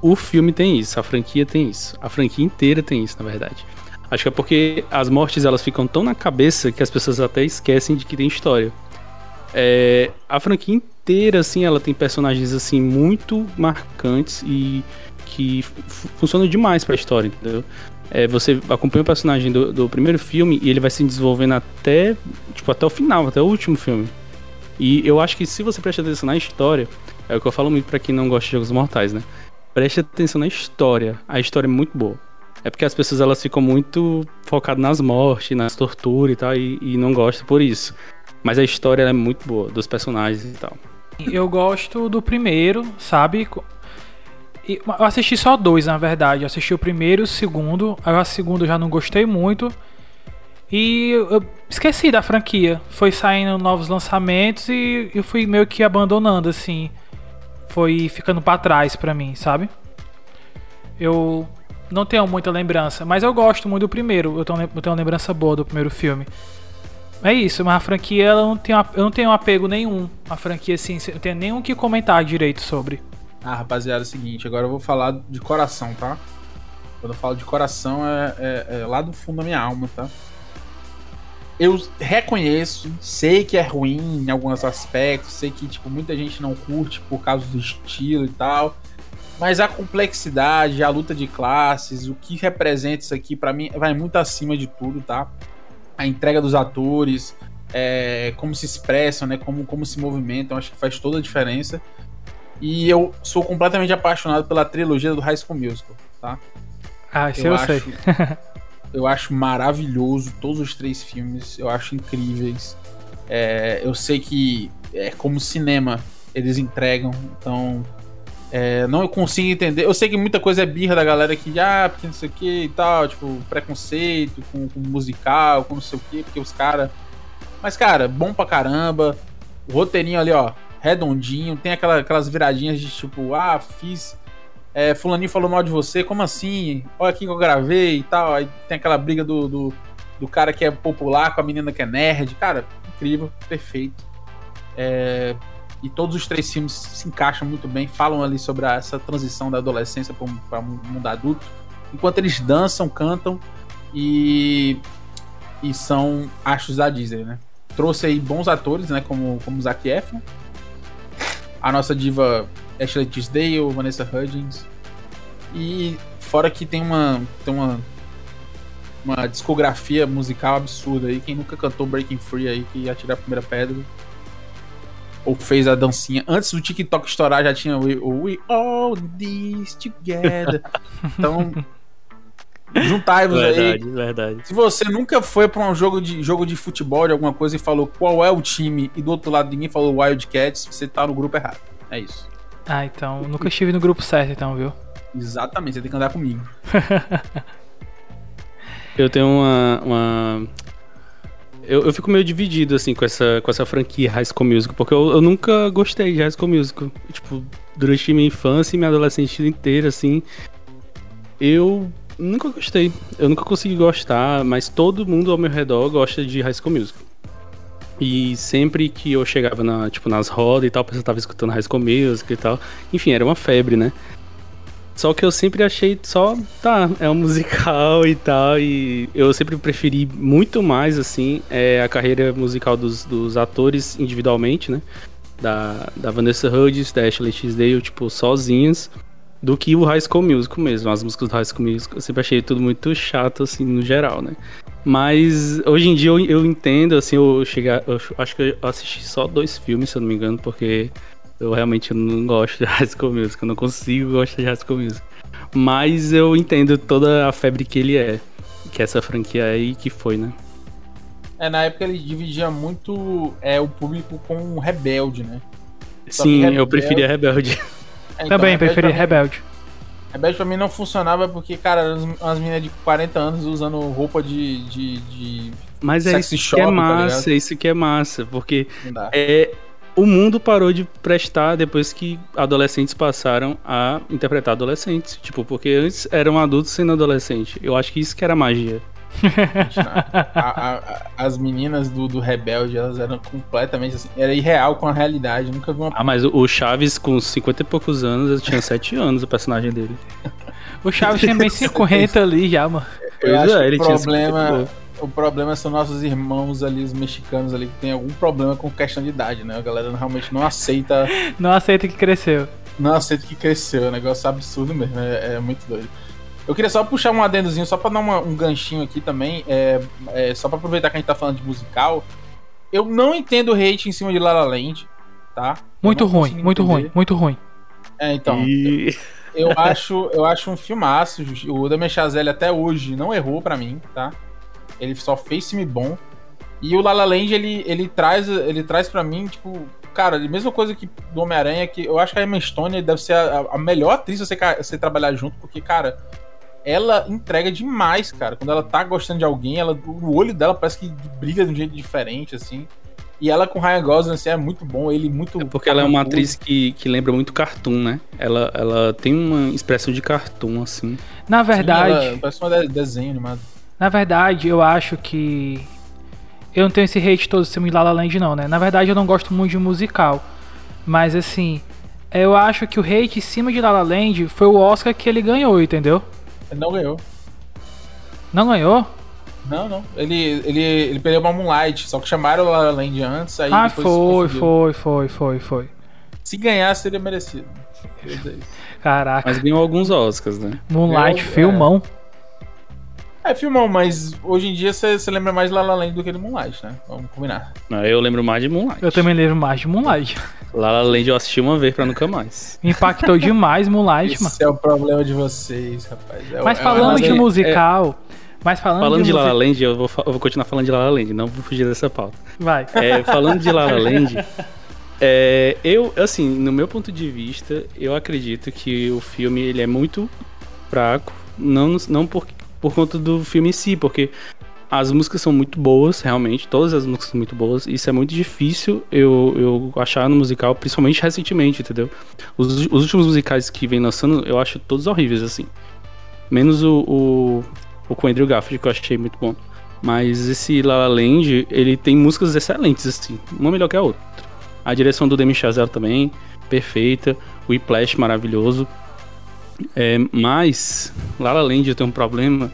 o filme tem isso, a franquia tem isso, a franquia inteira tem isso, na verdade. Acho que é porque as mortes elas ficam tão na cabeça que as pessoas até esquecem de que tem história. É, a franquia inteira, assim, ela tem personagens assim muito marcantes e que funcionam demais para a história, entendeu? É, você acompanha o personagem do, do, primeiro filme e ele vai se desenvolvendo até, tipo, até o final, até o último filme. E eu acho que se você presta atenção na história, é o que eu falo muito para quem não gosta de jogos mortais, né? Preste atenção na história. A história é muito boa. É porque as pessoas elas ficam muito focadas nas mortes, nas torturas e tal, e, e não gostam por isso. Mas a história é muito boa, dos personagens e tal. Eu gosto do primeiro, sabe? Eu assisti só dois, na verdade. Eu assisti o primeiro e o segundo. Aí o segundo eu já não gostei muito. E eu esqueci da franquia. Foi saindo novos lançamentos e eu fui meio que abandonando, assim. Foi ficando para trás pra mim, sabe? Eu não tenho muita lembrança, mas eu gosto muito do primeiro. Eu tenho, eu tenho uma lembrança boa do primeiro filme. É isso, mas a franquia ela não tem, eu não tenho apego nenhum. A franquia, assim, eu tenho nenhum que comentar direito sobre. Ah, rapaziada, é o seguinte, agora eu vou falar de coração, tá? Quando eu falo de coração, é, é, é lá do fundo da minha alma, tá? Eu reconheço, sei que é ruim em alguns aspectos, sei que tipo, muita gente não curte por causa do estilo e tal. Mas a complexidade, a luta de classes, o que representa isso aqui, para mim, vai muito acima de tudo, tá? A entrega dos atores, é, como se expressam, né? Como, como se movimentam, acho que faz toda a diferença. E eu sou completamente apaixonado pela trilogia do High School Musical, tá? Ah, isso eu, eu acho, sei. (laughs) eu acho maravilhoso todos os três filmes, eu acho incríveis. É, eu sei que é como cinema eles entregam, então é, não consigo entender. Eu sei que muita coisa é birra da galera que, ah, porque não sei o que e tal, tipo, preconceito com, com musical, com não sei o que, porque os caras. Mas, cara, bom pra caramba. O roteirinho ali, ó, redondinho, tem aquela, aquelas viradinhas de tipo, ah, fiz. É, fulaninho falou mal de você, como assim? Olha aqui que eu gravei e tal. Aí tem aquela briga do, do, do cara que é popular com a menina que é nerd. Cara, incrível, perfeito. É, e todos os três filmes se encaixam muito bem, falam ali sobre a, essa transição da adolescência para o mundo adulto. Enquanto eles dançam, cantam e, e são astros da Disney, né? Trouxe aí bons atores, né? Como, como Zac Efron, a nossa diva Ashley Tisdale, Vanessa Hudgens. E fora que tem uma tem uma uma discografia musical absurda aí. Quem nunca cantou Breaking Free aí, que ia tirar a primeira pedra. Ou fez a dancinha. Antes do TikTok estourar, já tinha o We All This Together. (laughs) Então, Juntai-vos aí. Verdade, verdade. Se você nunca foi para um jogo de, jogo de futebol, de alguma coisa, e falou qual é o time, e do outro lado ninguém falou Wildcats, você tá no grupo errado. É isso. Ah, então. Nunca estive no grupo certo, então, viu? Exatamente, você tem que andar comigo. (laughs) eu tenho uma. uma... Eu, eu fico meio dividido, assim, com essa, com essa franquia High School Musical, porque eu, eu nunca gostei de High School Musical. Tipo, durante minha infância e minha adolescência inteira, assim, eu nunca gostei. Eu nunca consegui gostar, mas todo mundo ao meu redor gosta de High School Musical. E sempre que eu chegava na, tipo, nas rodas e tal, a pessoa tava escutando High School Musical e tal. Enfim, era uma febre, né? Só que eu sempre achei só, tá, é um (laughs) musical e tal, e eu sempre preferi muito mais, assim, é, a carreira musical dos, dos atores individualmente, né? Da, da Vanessa Hudgens, da Ashley Tisdale, tipo, sozinhos do que o High School Musical mesmo. As músicas do High School Musical eu sempre achei tudo muito chato, assim, no geral, né? Mas hoje em dia eu, eu entendo, assim, eu chegar. Eu acho que eu assisti só dois filmes, se eu não me engano, porque eu realmente não gosto de (laughs) High School Musical, eu não consigo gostar de High School Musical. Mas eu entendo toda a febre que ele é, que essa franquia é e que foi, né? É, na época ele dividia muito é, o público com o Rebelde, né? Só Sim, eu Rebelde- preferia Rebelde. É, então, Também Rebelde preferi pra mim- Rebelde. Rebelde pra mim não funcionava porque, cara, umas meninas de 40 anos usando roupa de. de, de... Mas é isso shop, que é tá massa, é isso que é massa, porque é o mundo parou de prestar depois que adolescentes passaram a interpretar adolescentes. Tipo, porque antes eram adultos sendo adolescente. Eu acho que isso que era magia. A- a- as meninas do, do Rebelde, elas eram completamente assim. Era irreal com a realidade. Eu nunca vi uma. Ah, mas o- Chaves, com 50 e poucos anos, ele tinha 7 anos, o personagem dele. O Chaves tinha bem 50 ali já, mano. Eu Pois é, ele o tinha 50 problema, o problema são nossos irmãos ali, os mexicanos ali, que tem algum problema com questão de idade, né? A galera realmente não aceita, Não aceita que cresceu. não aceita que cresceu. É um negócio absurdo mesmo, é, é muito doido. Eu queria só puxar um adendozinho, só pra dar uma- um ganchinho aqui também, é, é, só pra aproveitar que a gente tá falando de musical. Eu não entendo o hate em cima de La La Land, tá? Eu Muito ruim, muito entender. ruim, muito ruim. É, então, E... eu acho, eu acho um filmaço. O Damien Chazelle até hoje não errou pra mim, tá? Ele só fez filme bom. E o La La Land, ele, ele traz, ele traz para mim, tipo, cara, a mesma coisa que do Homem-Aranha, que eu acho que a Emma Stone deve ser a, a melhor atriz você, você trabalhar junto, porque, cara, ela entrega demais, cara. Quando ela tá gostando de alguém, ela, o olho dela parece que brilha de um jeito diferente, assim. E ela com Ryan Gosling, assim, é muito bom, ele muito... É porque ela é uma atriz que, que lembra muito cartoon, né? Ela, ela tem uma expressão de cartoon, assim. Na Sim, verdade, ela parece um de- desenho animado. na verdade, eu acho que. Eu não tenho esse hate todo em cima de La La Land, não, né? Na verdade, eu não gosto muito de musical. Mas, assim, eu acho que o hate em cima de La La Land foi o Oscar que ele ganhou, entendeu? Ele não ganhou. Não ganhou? Não, não. Ele, ele, ele perdeu pra Moonlight, só que chamaram o La La Land antes, aí ah, foi, foi, foi, foi, foi. Se ganhar, seria merecido. Caraca, Mas ganhou alguns Oscars, né? Moonlight, eu- filmão. É, filmão, mas hoje em dia você lembra mais de La La Land do que de Moonlight, né? Vamos combinar. Não, Eu lembro mais de Moonlight. Eu também lembro mais de Moonlight. La La Land eu assisti uma vez pra nunca mais. Impactou demais Moonlight, mano. Esse é o problema de vocês, rapaz. É, Mas é- falando mas de musical. Mas falando, Falando de La La musical. Land, eu vou, eu vou continuar falando de La La Land, não vou fugir dessa pauta. Vai. É, falando de La La (laughs) Land, é, eu, assim, no meu ponto de vista, eu acredito que o filme ele é muito fraco, não, não por, por conta do filme em si, porque as músicas são muito boas, realmente, todas as músicas são muito boas, isso é muito difícil eu, eu achar no musical, principalmente recentemente, entendeu? Os, os últimos musicais que vem lançando, eu acho todos horríveis, assim. Menos o, o, o com Andrew Garfield, que eu achei muito bom. Mas esse La La Land, ele tem músicas excelentes, assim. Uma melhor que a outra. A direção do Demi Chazelle também, perfeita. O Whiplash, maravilhoso. É, mas, La La Land tem um problema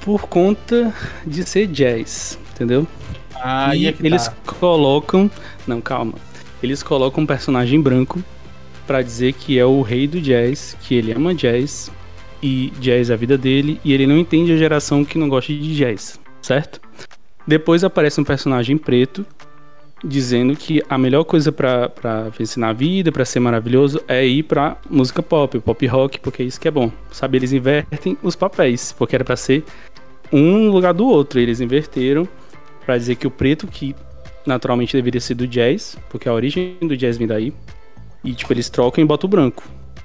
por conta de ser jazz, entendeu? Ah, e e é eles tá. colocam... Não, calma. Eles colocam um personagem branco pra dizer que é o rei do jazz, que ele ama jazz e jazz é a vida dele e ele não entende a geração que não gosta de jazz, certo? Depois aparece um personagem preto dizendo que a melhor coisa pra vencer na vida, pra ser maravilhoso, é ir pra música pop, pop rock, porque é isso que é bom. Sabe, eles invertem os papéis, porque era pra ser um lugar do outro, eles inverteram pra dizer que o preto que naturalmente deveria ser do jazz, porque a origem do jazz vem daí, e tipo eles trocam e botam o branco.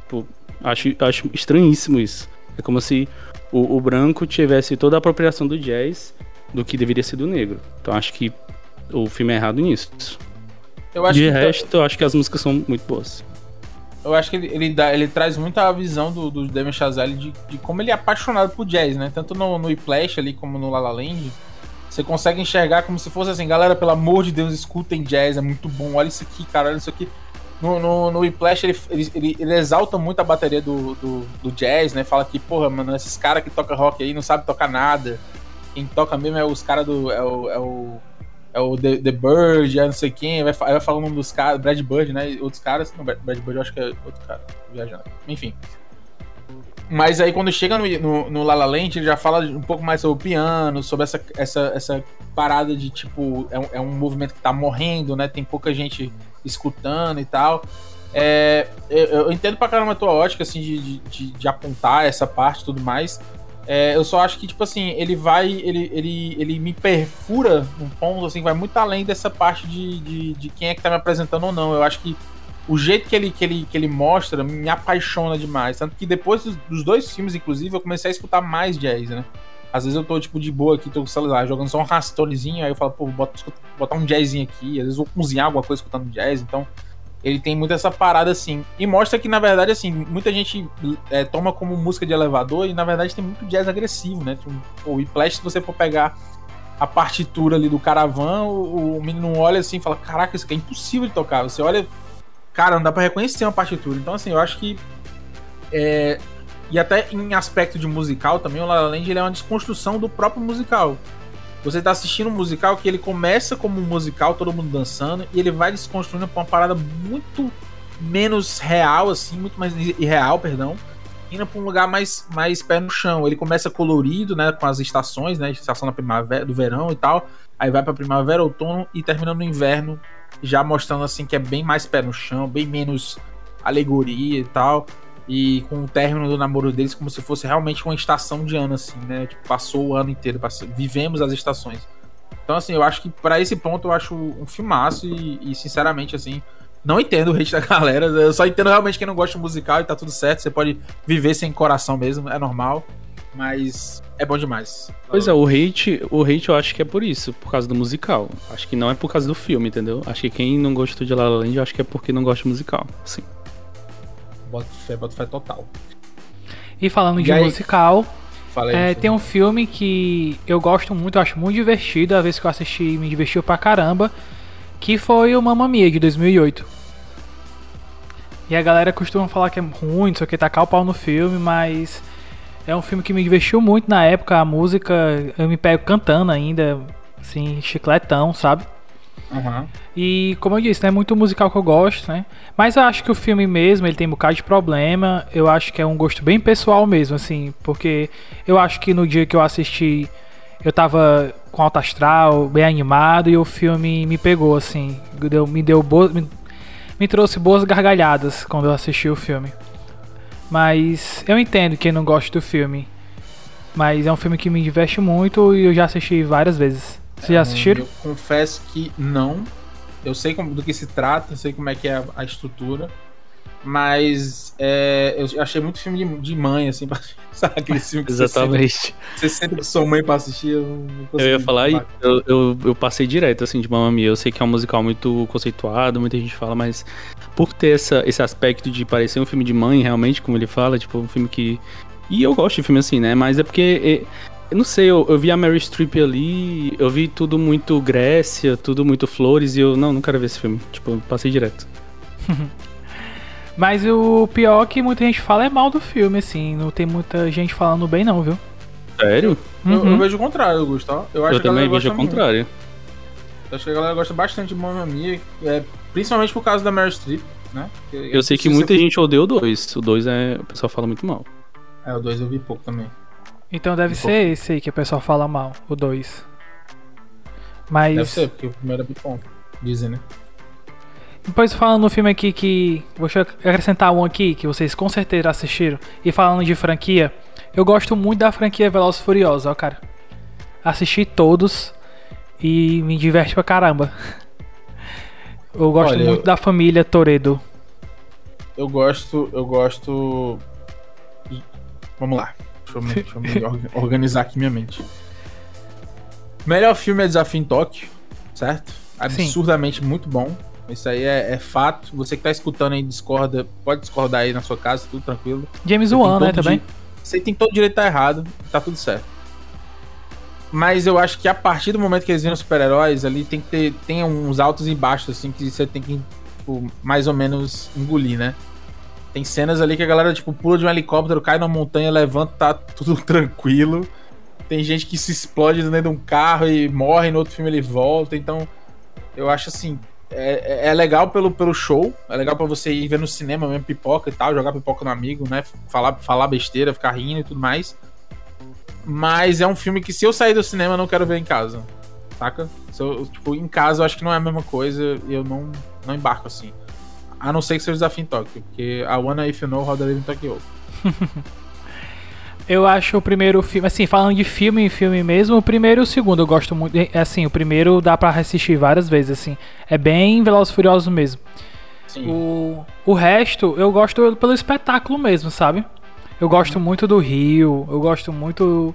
Pô, acho, acho estranhíssimo isso. É como se o, o branco tivesse toda a apropriação do jazz do que deveria ser do negro. Então acho que o filme é errado nisso. Eu acho De que, resto, eu acho que as músicas são muito boas. eu acho que ele, ele, dá, ele traz muito a visão do, do Damien Chazelle de, de como ele é apaixonado por jazz, né? Tanto no, no Whiplash ali como no La La Land. Você consegue enxergar como se fosse assim, galera, pelo amor de Deus, escutem jazz, é muito bom. Olha isso aqui, cara, olha isso aqui. No, no, no Whiplash, ele, ele, ele, ele exalta muito a bateria do, do, do jazz, né? Fala que, porra, mano, esses caras que tocam rock aí não sabem tocar nada. Quem toca mesmo é os caras do. É o, é o, é o The, The Bird, é não sei quem. Vai, vai falar o nome dos caras, Brad Bird, né? Outros caras. Não, Brad Brad Bird eu acho que é outro cara, viajando. Enfim. Mas aí quando chega no, no, no La La Land, ele já fala um pouco mais sobre o piano, sobre essa, essa, essa parada de tipo, é um, é um movimento que tá morrendo, né? Tem pouca gente escutando e tal. É, eu, eu entendo pra caramba a tua ótica, assim, de, de, de- de apontar essa parte e tudo mais. É, eu só acho que, tipo assim, ele vai. Ele, ele, ele me perfura um ponto assim, vai muito além dessa parte de, de, de, quem é que tá me apresentando ou não. Eu acho que o jeito que ele, que ele, que ele mostra me apaixona demais. Tanto que depois dos, dois filmes, inclusive, eu comecei a escutar mais jazz, né? Às vezes eu tô, tipo, de boa aqui, tô, sei lá, jogando só um rastonezinho, aí eu falo, pô, bota, botar um jazzinho aqui. Às vezes eu vou cozinhar alguma coisa escutando jazz, então ele tem muito essa parada assim. E mostra que, na verdade, assim, muita gente é, toma como música de elevador e, na verdade, tem muito jazz agressivo, né? Tipo, o Whiplash, se você for pegar a partitura ali do Caravan, o, o menino olha assim e fala: Caraca, isso aqui é impossível de tocar. Você olha, cara, não dá pra reconhecer uma partitura. Então, assim, eu acho que. É, e até em aspecto de musical também, o La La Land ele é uma desconstrução do próprio musical. Você tá assistindo um musical que ele começa como um musical, todo mundo dançando, e ele vai desconstruindo pra uma parada muito menos real, assim, muito mais irreal, perdão, indo pra um lugar mais, mais pé no chão. Ele começa colorido, né, com as estações, né, estação da primavera, do verão e tal, aí vai pra primavera, outono e termina no inverno, já mostrando, assim, que é bem mais pé no chão, bem menos alegoria e tal e com o término do namoro deles como se fosse realmente uma estação de ano, assim, né? Tipo, passou o ano inteiro, passou, vivemos as estações. Então, assim, eu acho que para esse ponto eu acho um filmaço e, e, sinceramente, assim, não entendo o hate da (laughs) galera. Eu só entendo realmente quem não gosta de musical e tá tudo certo. Você pode viver sem coração mesmo, é normal. Mas é bom demais. Pois é, o hate, o hate eu acho que é por isso, por causa do musical. Acho que não é por causa do filme, entendeu? Acho que quem não gostou de La La Land, eu acho que é porque não gosta de musical, sim. Bota fé, bota fé total. E falando e de aí? musical, é, tem um filme que eu gosto muito, eu acho muito divertido, a vez que eu assisti me divertiu pra caramba, que foi o Mamma Mia de 2008. E a galera costuma falar que é ruim, só que tacar o pau no filme, mas é um filme que me divertiu muito na época, a música eu me pego cantando ainda, assim, chicletão, sabe? Uhum. E como eu disse, é né, muito musical que eu gosto, né? Mas eu acho que o filme mesmo, ele tem um bocado de problema. Eu acho que é um gosto bem pessoal mesmo, assim. Porque eu acho que no dia que eu assisti, eu tava com alto astral, bem animado, e o filme me pegou, assim. Deu, me deu boas. Me, me trouxe boas gargalhadas quando eu assisti o filme. Mas eu entendo quem não gosta do filme. Mas é um filme que me diverte muito e eu já assisti várias vezes. Vocês já assistiram? Eu confesso que não. Eu sei como, do que se trata, sei como é que é a, a estrutura. Mas é, eu achei muito filme de, de mãe, assim, (laughs) pra, sabe aquele filme que Exatamente. Você, senta com sua mãe pra assistir. Eu, eu ia falar aí, eu, eu, eu, passei direto, assim, de Mamma Mia. Eu sei que é um musical muito conceituado, muita gente fala, mas por ter essa, esse aspecto de parecer um filme de mãe, realmente, como ele fala, tipo, um filme que. E eu gosto de filme assim, né? Mas é porque eu não sei, eu, eu vi a Mary Streep ali, eu vi tudo muito Grécia, tudo muito flores, e eu, não, não quero ver esse filme. Tipo, passei direto. (laughs) Mas o pior que muita gente fala é mal do filme, assim. Não tem muita gente falando bem, não, viu? Sério? Uhum. Eu, eu, vejo o contrário, Gustavo. Eu, acho eu também vejo o contrário. Eu acho que a galera gosta bastante de Mamma Mia, é, principalmente por causa da Mary Streep, né? Eu, eu sei que muita gente odeia o 2. O 2 é. O pessoal fala muito mal. É, o 2 eu vi pouco também. Então deve um ser pouco. esse aí que o pessoal fala mal, o 2. Mas. Deve ser, porque o primeiro é muito bom, dizem, né? Depois falando no filme aqui que. Vou acrescentar um aqui que vocês com certeza assistiram. E falando de franquia, eu gosto muito da franquia Velozes Furiosos, ó, cara. Assisti todos e me diverte pra caramba. (laughs) Eu gosto Olha, muito eu... da família Toredo. Eu gosto. Eu gosto. Vamos lá. Deixa eu, me, deixa eu me organizar aqui minha mente. Melhor filme é Desafio em Tóquio, certo? Absurdamente Sim. muito bom. Isso aí é, é, fato. Você que tá escutando aí discorda, pode discordar aí na sua casa, tudo tranquilo. James Wan, né, também? Você tem todo o direito de estar errado, tá tudo certo. Mas eu acho que a partir do momento que eles viram super-heróis, ali tem que ter tem uns altos e baixos, assim, que você tem que, tipo, mais ou menos engolir, né? Tem cenas ali que a galera, tipo, pula de um helicóptero, cai numa montanha, levanta, tá tudo (laughs) tranquilo. Tem gente que se explode dentro de um carro e morre, no outro filme ele volta. Então, eu acho assim. É, é, é legal pelo, pelo show, é legal para você ir ver no cinema mesmo, pipoca e tal, jogar pipoca no amigo, né? Falar, falar besteira, ficar rindo e tudo mais. Mas é um filme que se eu sair do cinema eu não quero ver em casa. Saca? Eu, tipo, em casa eu acho que não é a mesma coisa eu não, não embarco assim. A não ser que seja desafio em Tóquio, porque a Wanna If You Know roda livre em Tóquio. (laughs) Eu acho o primeiro filme, assim, falando de filme em filme mesmo, o primeiro e o segundo eu gosto muito. é, Assim, o primeiro dá pra assistir várias vezes, assim. É bem Velozes e Furiosos mesmo. Sim. O, o resto eu gosto pelo espetáculo mesmo, sabe? Eu gosto muito do Rio, eu gosto muito.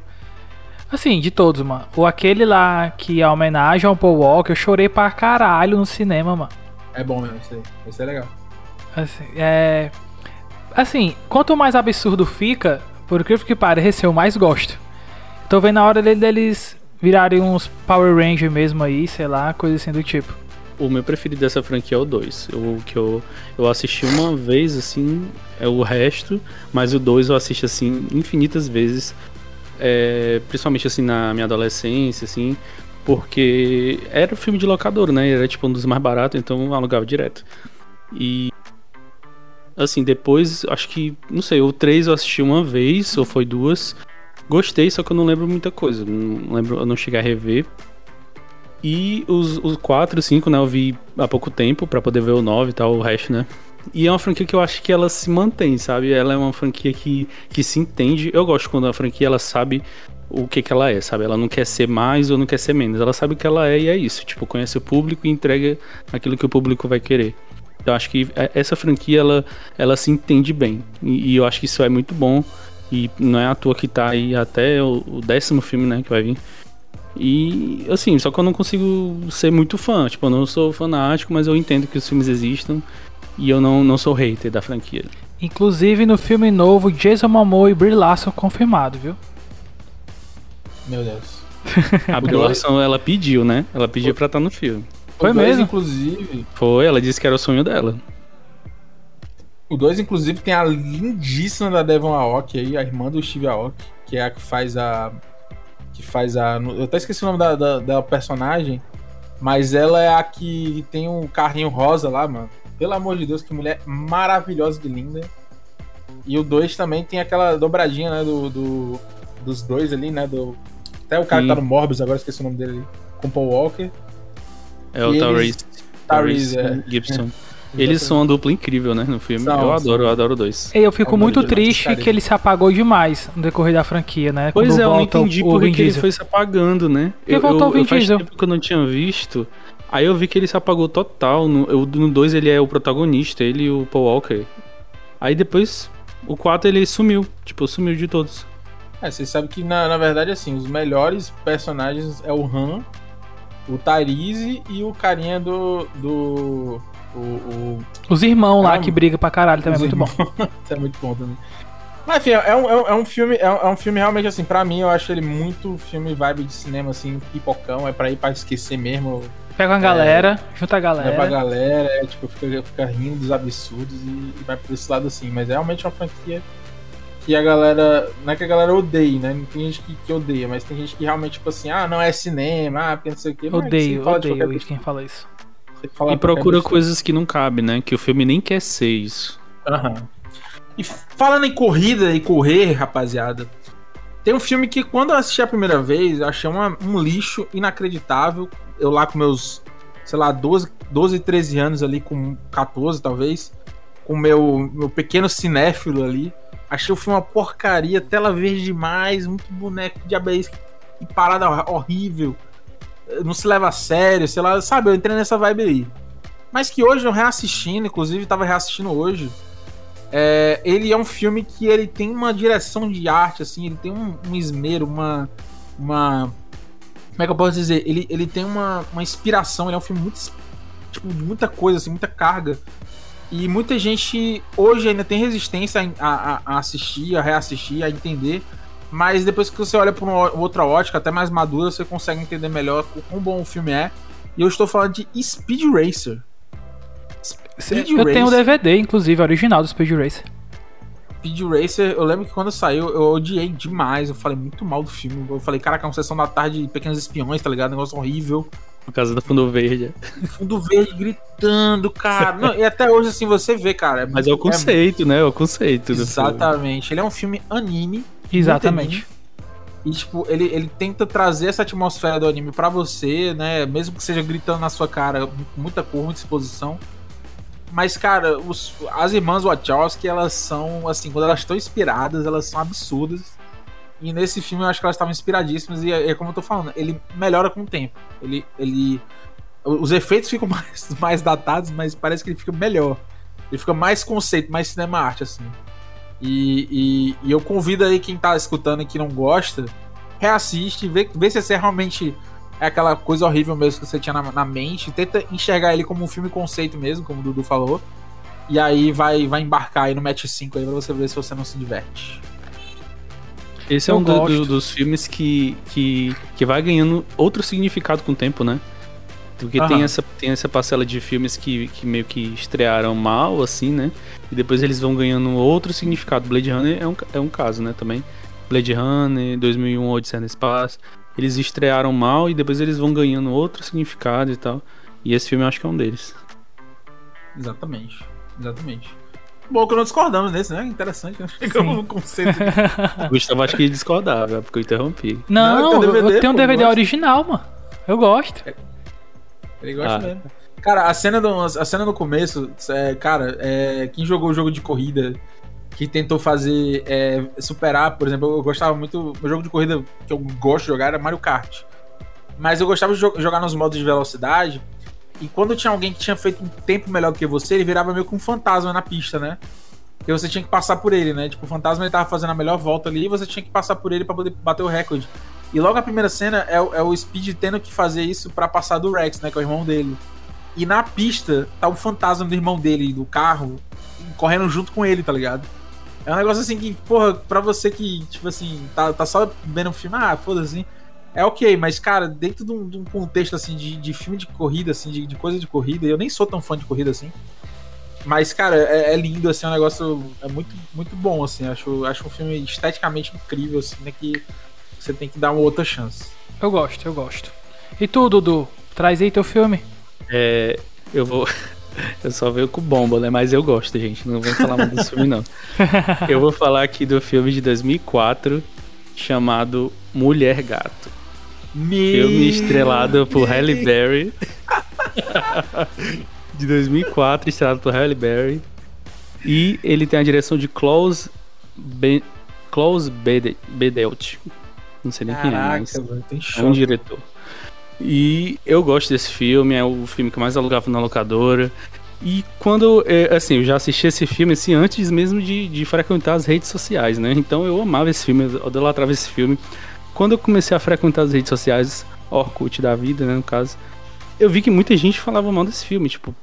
Assim, de todos, mano. O aquele lá que é a homenagem ao Paul Walker, eu chorei pra caralho no cinema, mano. É bom mesmo, isso aí. Isso é legal. Assim, é. Assim, quanto mais absurdo fica, por incrível que pareça, eu mais gosto. Tô vendo a hora dele- deles virarem uns Power Ranger mesmo aí, sei lá, coisa assim do tipo. O meu preferido dessa franquia é o 2. O que eu, eu assisti uma vez, assim, é o resto, mas o 2 eu assisti, assim, infinitas vezes. é, principalmente, assim, na minha adolescência, assim, porque era filme de locador, né? Era, tipo, um dos mais baratos, então alugava direto. E, assim, depois, acho que, não sei, o 3 eu assisti uma vez, ou foi duas. Gostei, só que eu não lembro muita coisa. Não lembro, eu não cheguei a rever. E os, os 4 e 5, né, eu vi há pouco tempo pra poder ver o 9 e tal, o resto, né? E é uma franquia que eu acho que ela se mantém, sabe? Ela é uma franquia que, que se entende. Eu gosto quando a franquia ela sabe o que que ela é, sabe? Ela não quer ser mais ou não quer ser menos. Ela sabe o que ela é e é isso. Tipo, conhece o público e entrega aquilo que o público vai querer. Então eu acho que é- essa franquia ela, ela se entende bem. E, e eu acho que isso é muito bom. E não é à toa que tá aí até o, o décimo filme, né, que vai vir. E assim, só que eu não consigo ser muito fã. Tipo, eu não sou fanático, mas eu entendo que os filmes existam. E eu não, não sou hater da franquia. Inclusive no filme novo, Jason Momoa e Brie Larson confirmado, viu? Meu Deus. A (laughs) Brie Larson, ela pediu, né? Ela pediu pra estar no filme. Foi o dois, mesmo? inclusive. Foi, ela disse que era o sonho dela. O 2, inclusive, tem a lindíssima da Devon Aoki aí, a irmã do Steve Aoki, que é a que faz a. Que faz a. Eu até esqueci o nome da, da, da personagem, mas ela é a que tem um carrinho rosa lá, mano. Pelo amor de Deus, que mulher maravilhosa e linda. E o 2 também tem aquela dobradinha, né, do, do- dos dois ali, né, do... Até o cara Sim. que tá no Morbius, agora esqueci o nome dele ali, com Paul Walker. É o Tyrese eles- Tyrese, é. Gibson. (laughs) Eles são uma dupla incrível, né? No filme. São, eu adoro, eu adoro dois. E eu fico É muito triste que ele se apagou demais no decorrer da franquia, né? Pois Quando é, eu não entendi por que ele foi se apagando, né? Porque eu, voltou eu, o Vin eu faz Diesel. tempo que eu não tinha visto. Aí eu vi que ele se apagou total. No 2 no dois ele é o protagonista, ele e o Paul Walker. Aí depois, o 4 ele sumiu. Tipo, sumiu de todos. É, vocês sabem que na, na verdade, assim, os melhores personagens é o Han, o Tyrese e o carinha do. do. O, o- Os irmãos lá Ah, que brigam pra caralho também é muito bom. irmãos. (laughs) Isso é muito bom também. Mas enfim, é um, é um, é um filme, é um, é um filme realmente assim, pra mim eu acho ele muito filme vibe de cinema, assim, pipocão, é pra ir pra esquecer mesmo, Pega uma galera, junta a é galera. galera, é, tipo, fica, fica rindo dos absurdos e, e vai por esse lado assim, mas é realmente uma franquia que a galera, não é que a galera odeie, né, não tem gente que, que odeia, mas tem gente que realmente, tipo assim, ah, não é cinema, ah, porque não sei o que, Odeio, fala de odeio qualquer isso, quem fala isso. você fala e procura coisas que não cabem, né? Que o filme nem quer ser isso. Aham. E falando em corrida e correr, rapaziada, tem um filme que quando eu assisti a primeira vez, eu achei uma- um lixo inacreditável. Eu lá com meus, sei lá, 12, 12 13 anos ali, com 14 talvez, com meu, meu pequeno cinéfilo ali. Achei o filme uma porcaria, tela verde demais, muito boneco de abelhas, que parada hor- horrível. Não se leva a sério, sei lá, sabe? Eu entrei nessa vibe aí. Mas que hoje eu reassistindo, inclusive tava reassistindo hoje, é, ele é um filme que ele tem uma direção de arte, assim, ele tem um, um esmero, uma, uma. Como é que eu posso dizer? Ele, ele tem uma, uma inspiração, ele é um filme muito. Tipo, de muita coisa, assim, muita carga. E muita gente hoje ainda tem resistência a, a- a assistir, a reassistir, a entender. Mas depois que você olha por uma outra ótica, até mais madura, você consegue entender melhor o quão bom o filme é. E eu estou falando de Speed Racer. Speed Eu tenho o Racer. DVD, inclusive, original do Speed Racer. Speed Racer, eu lembro que quando saiu, eu odiei demais. Eu falei muito mal do filme. Eu falei, caraca, é uma sessão da tarde de pequenos espiões, tá ligado? Negócio horrível. Por causa da Fundo Verde. Fundo verde gritando, cara. Não, e até hoje, assim, você vê, cara. é Mas é o muito- conceito, né? É o conceito do filme. Exatamente. Ele é um filme anime. Exatamente. E, tipo, ele, ele tenta trazer essa atmosfera do anime pra você, né? Mesmo que seja gritando na sua cara, com muita cor, muita exposição. Mas, cara, os- as irmãs Wachowski, elas são, assim, quando elas estão inspiradas, elas são absurdas. E nesse filme eu acho que elas estavam inspiradíssimas. E é, é como eu tô falando, ele melhora com o tempo. Ele. ele os efeitos ficam (laughs) mais, mais datados, mas parece que ele fica melhor. Ele fica mais conceito, mais cinema arte, assim. E, e, e, eu convido aí quem tá escutando e que não gosta, reassiste, vê, vê se é realmente é aquela coisa horrível mesmo que você tinha na, na, mente. Tenta enxergar ele como um filme conceito mesmo, como o Dudu falou. E aí vai, vai embarcar aí no match 5 aí pra você ver se você não se diverte. Esse é um do, do, dos filmes que, que, que vai ganhando outro significado com o tempo, né? Porque tem essa, tem essa parcela de filmes que, que meio que estrearam mal, assim, né? E depois eles vão ganhando outro significado. Blade Runner é um, é um caso, né? Também. Blade Runner, 2001, Odisseia no Espaço. Eles estrearam mal e depois eles vão ganhando outro significado e tal. E esse filme eu acho que é um deles. Exatamente. Exatamente. Bom que não discordamos nesse, né? Interessante, né? Chegamos no conceito. (laughs) Gustavo acho que discordava, porque eu interrompi. Não, não eu, DVD, eu tenho um DVD original, mano. Eu gosto. É. Ele gosta ah. mesmo. Cara, a cena, do, a cena no começo, é, cara, é, quem jogou o jogo de corrida, que tentou fazer, é, superar, por exemplo, eu gostava muito, o jogo de corrida que eu gosto de jogar era Mario Kart. Mas eu gostava de jogar nos modos de velocidade, e quando tinha alguém que tinha feito um tempo melhor do que você, ele virava meio que um fantasma na pista, né? Porque você tinha que passar por ele, né? Tipo, o fantasma ele tava fazendo a melhor volta ali e você tinha que passar por ele para poder bater o recorde. E logo a primeira cena é, é o Speed tendo que fazer isso para passar do Rex, né? Que é o irmão dele. E na pista tá o fantasma do irmão dele, do carro, correndo junto com ele, tá ligado? É um negócio assim que, porra, pra você que, tipo assim, tá, tá só vendo o filme, ah, foda-se, assim, é ok, mas, cara, dentro de um, de um contexto, assim, de, de, filme de corrida, assim, de, de, coisa de corrida, eu nem sou tão fã de corrida, assim, mas, cara, é, é lindo, assim, é um negócio, é muito, muito bom, assim, acho, acho um filme esteticamente incrível, assim, né, que você tem que dar uma outra chance. Eu gosto, eu gosto. E tu, Dudu, traz aí teu filme. É, eu vou... (laughs) Eu só veio com bomba, né? Mas eu gosto, gente. Não vou falar muito desse filme, não. (laughs) Eu vou falar aqui do filme de 2004 chamado Mulher Gato. Me... Filme estrelado por Halle Berry. (laughs) de 2004, estrelado por Halle Berry. E ele tem a direção de Klaus, ben... Klaus Bedelt. Não sei nem Caraca, quem é, mas é um diretor. E eu gosto desse filme, é o filme que mais alugava na locadora. E quando, é, assim, eu já assisti esse filme assim, antes mesmo de, de frequentar as redes sociais, né? Então eu amava esse filme, eu idolatrava esse filme. Quando eu comecei a frequentar as redes sociais, Orkut da vida, né, no caso, eu vi que muita gente falava mal desse filme, tipo,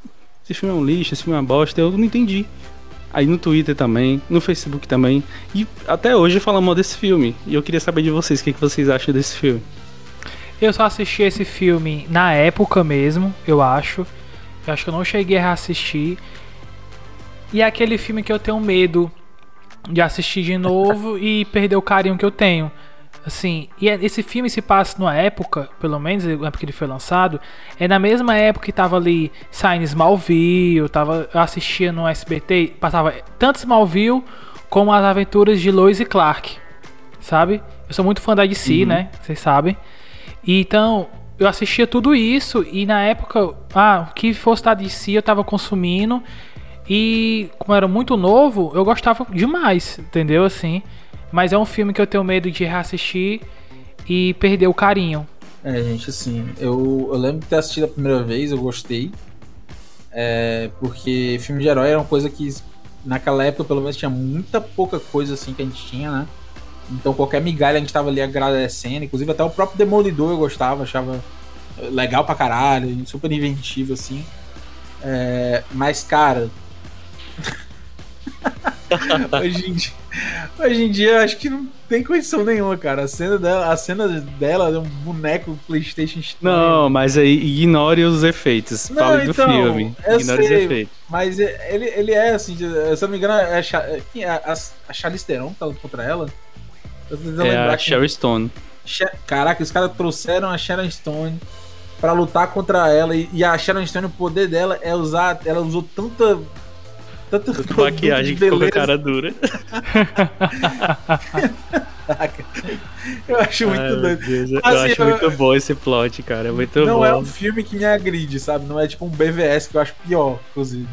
esse filme é um lixo, esse filme é uma bosta, eu não entendi. Aí no Twitter também, no Facebook também, e até hoje falam mal desse filme. E eu queria saber de vocês, o que, que vocês acham desse filme? Eu só assisti esse filme na época mesmo, eu acho. Eu acho que eu não cheguei a assistir. E é aquele filme que eu tenho medo de assistir de novo (laughs) e perder o carinho que eu tenho. Assim, e é, esse filme se passa numa época, pelo menos na época que ele foi lançado, é na mesma época que tava ali saindo Smallville, tava, eu assistia no SBT, passava tanto Smallville como as aventuras de Lois e Clark, sabe? Eu sou muito fã da DC, uhum. né? Vocês sabem. E, então, eu assistia tudo isso e na época, ah, o que fosse da DC eu tava consumindo e como era muito novo, eu gostava demais, entendeu? Assim, mas é um filme que eu tenho medo de reassistir e perder o carinho. É, gente, assim, eu, eu lembro de ter assistido a primeira vez, eu gostei. É, porque filme de herói era uma coisa que naquela época, pelo menos, tinha muita pouca coisa assim que a gente tinha, né? Então qualquer migalha a gente tava ali agradecendo. Inclusive até o próprio Demolidor eu gostava, achava legal pra caralho, super inventivo assim. É, mas, cara. (laughs) (laughs) hoje, em dia, hoje em dia acho que não tem condição nenhuma, cara. A cena dela, a cena dela é um boneco PlayStation estranho. Não, mas aí ignore os efeitos. Não, Fale então, do filme. Ignore sei, os efeitos. Mas ele, ele é assim, se eu não me engano, é a, a, a Charlize Theron que tá contra ela. é a Sherry Stone. Caraca, os caras trouxeram a Sharon Stone para lutar contra ela. E, e a Sharon Stone, o poder dela é usar. Ela usou tanta. Tanta maquiagem que ficou com a cara dura. eu acho muito Ai, doido. Deus, eu assim, acho eu, muito bom esse plot, cara. É muito não bom. é um filme que me agride, sabe? Não é tipo um BVS que eu acho pior, inclusive.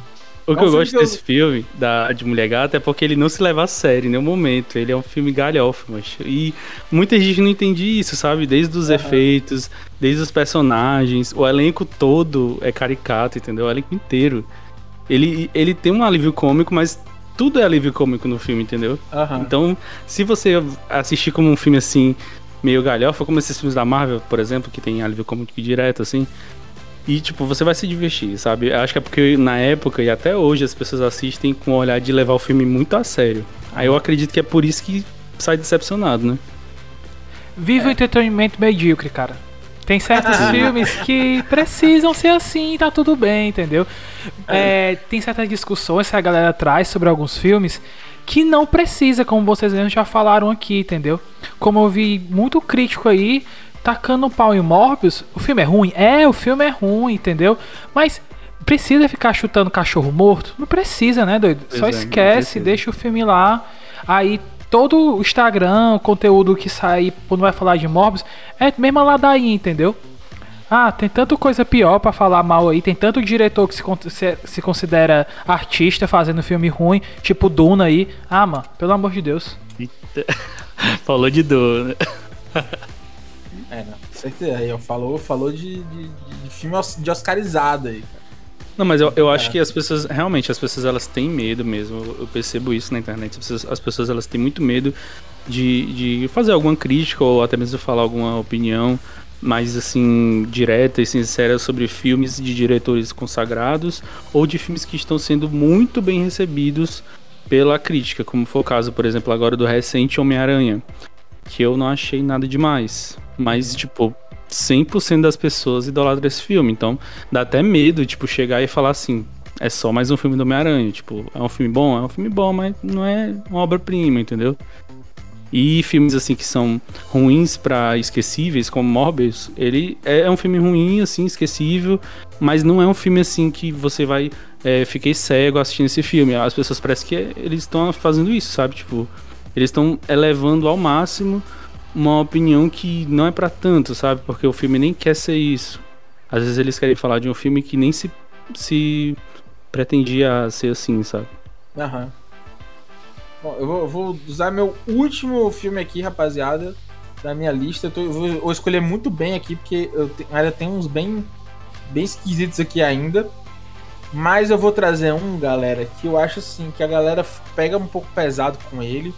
O que É um eu gosto que eu- desse filme, da, de Mulher Gata, é porque ele não se leva a sério em nenhum momento. Ele é um filme galhofa, mas E muita gente não entende isso, sabe? Desde os Aham. efeitos, desde os personagens. O elenco todo é caricato, entendeu? O elenco inteiro. Ele, ele tem um alívio cômico, mas tudo é alívio cômico no filme, entendeu? Aham. Então, se você assistir como um filme assim, meio galhofa, como esses filmes da Marvel, por exemplo, que tem alívio cômico direto, assim. E, tipo, você vai se divertir, sabe? Acho que é porque na época e até hoje as pessoas assistem com o olhar de levar o filme muito a sério. Aí eu acredito que é por isso que sai decepcionado, né? Viva o entretenimento medíocre, cara. Tem certos filmes que precisam ser assim tá tudo bem, entendeu? É, tem certas discussões que a galera traz sobre alguns filmes que não precisa, como vocês mesmos já falaram aqui, entendeu? Como eu vi muito crítico aí tacando pau em Morbius, o filme é ruim? É, o filme é ruim, entendeu? Mas precisa ficar chutando cachorro morto? Não precisa, né, doido? Pois Só é, esquece, deixa o filme lá. Aí todo o Instagram, o conteúdo que sai quando vai falar de Morbius, é mesmo lá daí, entendeu? Ah, tem tanta coisa pior pra falar mal aí, tem tanto diretor que se, se, se considera artista fazendo filme ruim, tipo Duna aí. Ah, mano, pelo amor de Deus. (laughs) Falou de dor, né? É, não, com certeza. Aí, ó, falou, falou de, de, de filme de Oscarizado aí. Não, mas eu, eu acho É. que as pessoas, realmente, as pessoas elas têm medo mesmo. Eu eu percebo isso na internet. As pessoas, as pessoas elas têm muito medo de, de fazer alguma crítica ou até mesmo falar alguma opinião mais assim direta e sincera sobre filmes de diretores consagrados ou de filmes que estão sendo muito bem recebidos pela crítica, como foi o caso, por exemplo, agora do recente Homem-Aranha, que eu não achei nada demais, mas tipo 100% das pessoas idolatram esse filme, então dá até medo, tipo, chegar e falar assim, é só mais um filme do Homem-Aranha, tipo, é um filme bom, é um filme bom, mas não é uma obra-prima, entendeu? E filmes assim que são ruins pra esquecíveis, como Morbius, ele é um filme ruim, assim, esquecível, mas não é um filme assim que você vai é, fiquei cego assistindo esse filme. As pessoas parecem que eles estão fazendo isso, sabe? Tipo, eles estão elevando ao máximo uma opinião que não é pra tanto, sabe? Porque o filme nem quer ser isso. Às vezes eles querem falar de um filme que nem se, se pretendia ser assim, sabe? Aham. Bom, eu vou, vou usar meu último filme aqui, rapaziada, da minha lista. Eu, tô- vou, eu vou escolher muito bem aqui, porque eu te- ainda tem uns bem, bem esquisitos aqui ainda. Mas eu vou trazer um, galera, que eu acho assim, que a galera pega um pouco pesado com ele.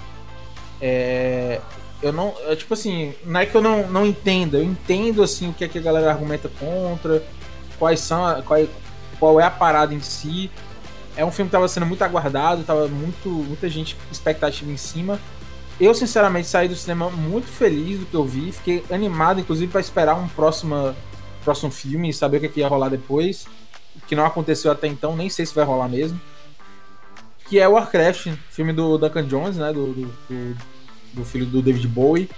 É. Eu não. É, tipo assim, não é que eu não, não entenda, eu entendo assim o que é que a galera argumenta contra, quais são. Qual é, qual é a parada em si. É um filme que tava sendo muito aguardado, tava muito, muita gente expectativa em cima. Eu, sinceramente, saí do cinema muito feliz do que eu vi. Fiquei animado, inclusive, para esperar um próximo, próximo filme e saber o que, que ia rolar depois. Que não aconteceu até então, nem sei se vai rolar mesmo. Que é Warcraft, filme do Duncan Jones, né? Do, do, do- do filho do David Bowie.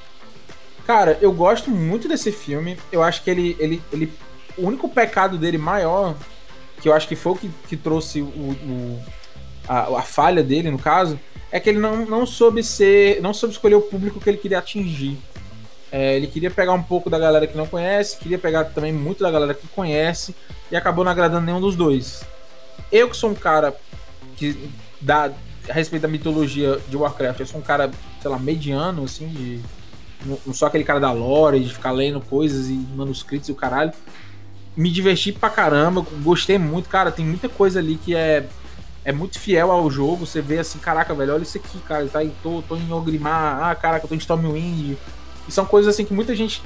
Cara, eu gosto muito desse filme. Eu acho que ele, ele, ele. O único pecado dele maior que eu acho que foi o que, que trouxe o, o- a, a falha dele, no caso, é que ele não, não soube ser. não soube escolher o público que ele queria atingir. É, ele queria pegar um pouco da galera que não conhece, queria pegar também muito da galera que conhece, e acabou não agradando nenhum dos dois. Eu que sou um cara que dá a respeito da mitologia de Warcraft, eu sou um cara, sei lá, mediano, assim, de. Não sou aquele cara da lore, de ficar lendo coisas e manuscritos e o caralho me diverti pra caramba, gostei muito, cara, tem muita coisa ali que é é muito fiel ao jogo, você vê assim, caraca, velho, olha isso aqui, cara, tá, aí, tô, tô em Ogrimmar, ah, caraca, tô em Stormwind, e são coisas assim que muita gente,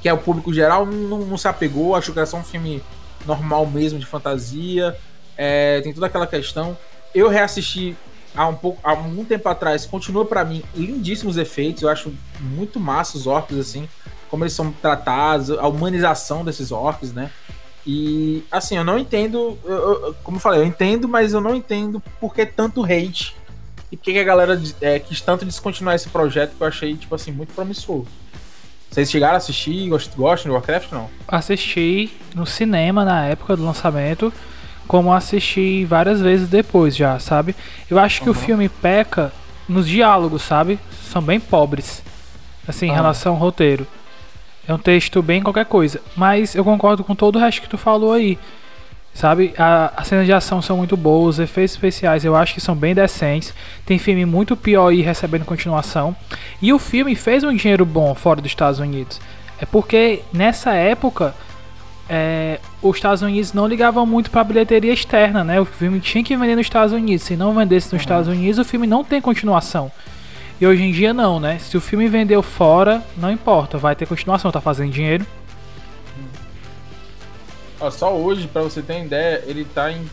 que é o público geral, não, não se apegou, achou que era só um filme normal mesmo, de fantasia, é, tem toda aquela questão, eu reassisti há um pouco, há algum tempo atrás, continua pra mim lindíssimos efeitos, eu acho muito massa os orcs, assim, como eles são tratados, a humanização desses orcs, né? E assim, eu não entendo, eu- eu- como eu falei, eu entendo, mas eu não entendo por que tanto hate e por que a galera é, quis tanto descontinuar esse projeto que eu achei, tipo assim, muito promissor. Vocês chegaram a assistir, gost- gostam de Warcraft não? Assisti no cinema na época do lançamento, como assisti várias vezes depois já, sabe? Eu acho que o Uhum. filme peca nos diálogos, sabe? São bem pobres, assim, em Ah. relação ao roteiro. É um texto bem qualquer coisa. Mas eu concordo com todo o resto que tu falou aí. Sabe? A, as cenas de ação são muito boas, os efeitos especiais eu acho que são bem decentes. Tem filme muito pior aí recebendo continuação. E o filme fez um dinheiro bom fora dos Estados Unidos. É porque nessa época é, os Estados Unidos não ligavam muito para a bilheteria externa, né? O filme tinha que vender nos Estados Unidos. Se não vendesse nos uhum. Estados Unidos, o filme não tem continuação. E hoje em dia não, né? Se o filme vendeu fora, não importa, vai ter continuação, tá fazendo dinheiro. Ó, só hoje, para você ter uma ideia, ele tá em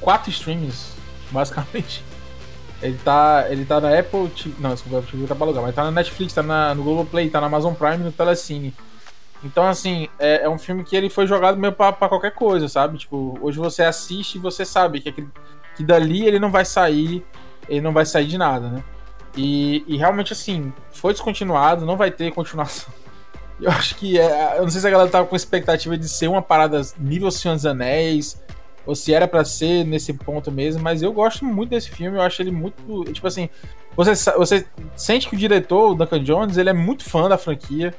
quatro streams, (laughs) basicamente. Ele tá, ele tá na Apple TV. Não, desculpa, Apple TV tá pra alugar, mas tá na Netflix, tá na, no Globoplay, tá na Amazon Prime no Telecine. Então, assim, é, é um filme que ele foi jogado meio pra, pra, qualquer coisa, sabe? Tipo, hoje você assiste e você sabe que, aquele, que dali ele não vai sair, ele não vai sair de nada, né? E, e realmente, assim, foi descontinuado, não vai ter continuação. (laughs) Eu acho que é. Eu não sei se a galera tava com expectativa de ser uma parada nível Senhor dos Anéis, ou se era para ser nesse ponto mesmo, mas eu gosto muito desse filme, eu acho ele muito. Tipo assim, você, você sente que o diretor, o Duncan Jones, ele é muito fã da franquia.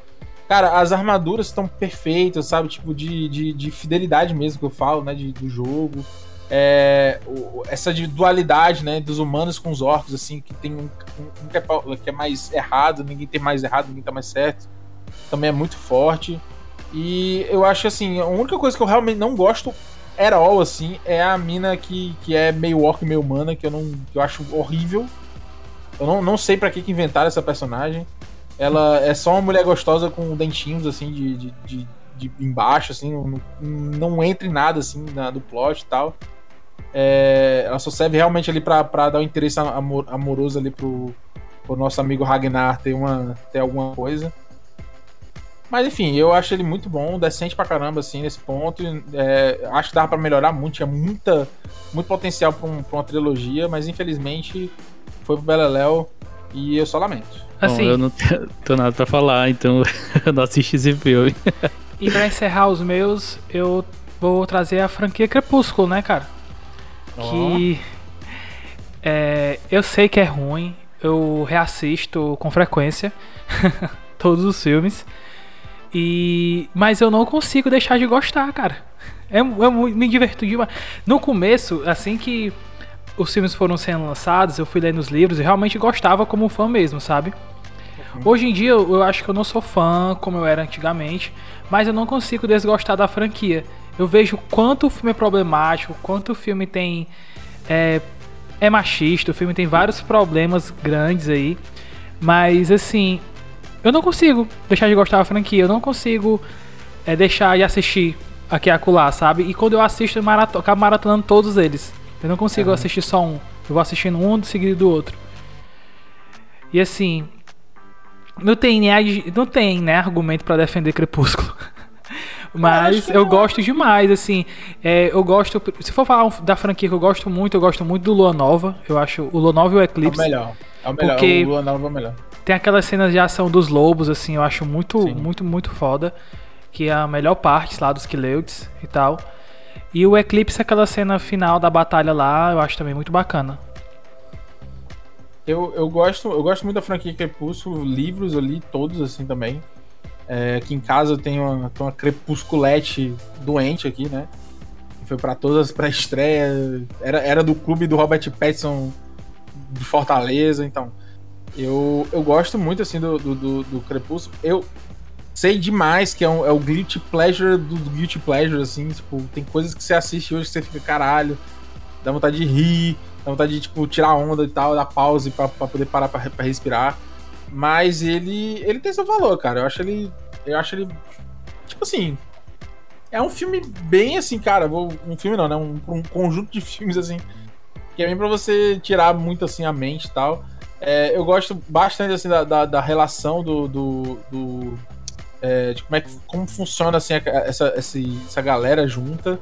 Cara, as armaduras estão perfeitas, sabe? Tipo, de, de, de, fidelidade mesmo que eu falo, né? De, do jogo. É, o, essa de dualidade, né? Dos humanos com os orcos, assim, que tem um, um, que, é, que, é, mais errado, ninguém tem mais errado, ninguém tá mais certo também é muito forte. E eu acho assim, a única coisa que eu realmente não gosto at all, assim, é a mina que, que é meio orc, meio humana, que eu não que eu acho horrível. Eu não, não sei para que, que inventaram essa personagem. Ela é só uma mulher gostosa com dentinhos, assim, de, de, de, de embaixo, assim, não, não entra em nada, assim, na, do plot e tal. É, ela só serve realmente ali para dar um interesse amor, amoroso ali pro, pro nosso amigo Ragnar ter, uma, ter alguma coisa. Mas enfim, eu acho ele muito bom, decente pra caramba, assim, nesse ponto. É, acho que dava pra melhorar muito, tinha muita, muito potencial pra, um, pra uma trilogia, mas infelizmente foi pro Beleléu e eu só lamento. Assim, bom, eu não tenho nada pra falar, então (laughs) eu não assisti esse filme. e pra encerrar os meus, eu vou trazer a franquia Crepúsculo, né, cara? Oh. Que é, eu sei que é ruim, eu reassisto com frequência (laughs) todos os filmes. E mas eu não consigo deixar de gostar, cara. É, eu me diverto demais. No começo, assim que os filmes foram sendo lançados, eu fui lendo os livros e realmente gostava como fã mesmo, sabe? Uhum. Hoje em dia eu, eu acho que eu não sou fã como eu era antigamente, mas eu não consigo desgostar da franquia. Eu vejo quanto o filme é problemático, quanto o filme tem é, é machista, o filme tem vários problemas grandes aí, mas assim eu não consigo deixar de gostar da franquia, eu não consigo é, deixar de assistir aqui e acolá, sabe? E quando eu assisto, eu marato acabo maratonando todos eles. Eu não consigo uhum. assistir só um. Eu vou assistindo um seguido do outro. E assim, não tem, não tem né, argumento para defender Crepúsculo. (laughs) Mas eu gosto demais, assim. É, eu gosto. Se for falar da franquia que eu gosto muito, eu gosto muito do Lua Nova. Eu acho o Lua Nova e o Eclipse. É o melhor. É o melhor. Porque o Lua Nova é o melhor. Tem aquelas cenas de ação dos lobos, assim, eu acho muito, Sim. muito, muito foda. Que é a melhor parte lá dos Kileuts e tal. E o Eclipse, aquela cena final da batalha lá, eu acho também muito bacana. Eu, eu, gosto, eu gosto muito da franquia Crepúsculo, livros eu li todos assim também. É, aqui em casa eu tenho uma, uma crepusculete doente aqui, né? Foi para todas para estreia. Era, era do clube do Robert Pattinson de Fortaleza, então eu, eu gosto muito, assim, do, do, do, do Crepúsculo. Eu sei demais que é, um, é o guilty pleasure do, do guilty pleasure, assim, tipo, tem coisas que você assiste hoje que você fica, caralho, dá vontade de rir, dá vontade de, tipo, tirar onda e tal, dar pause pra, pra poder parar pra, pra respirar. Mas ele, ele tem seu valor, cara. Eu acho ele, eu acho ele, tipo assim, é um filme bem assim, cara. Vou, um filme não, né? Um, um conjunto de (laughs) filmes assim que é bem pra você tirar muito assim a mente e tal. É, eu gosto bastante assim, da, da, da relação do. do, do é, de como, é que, como funciona assim, essa, essa, essa galera junta.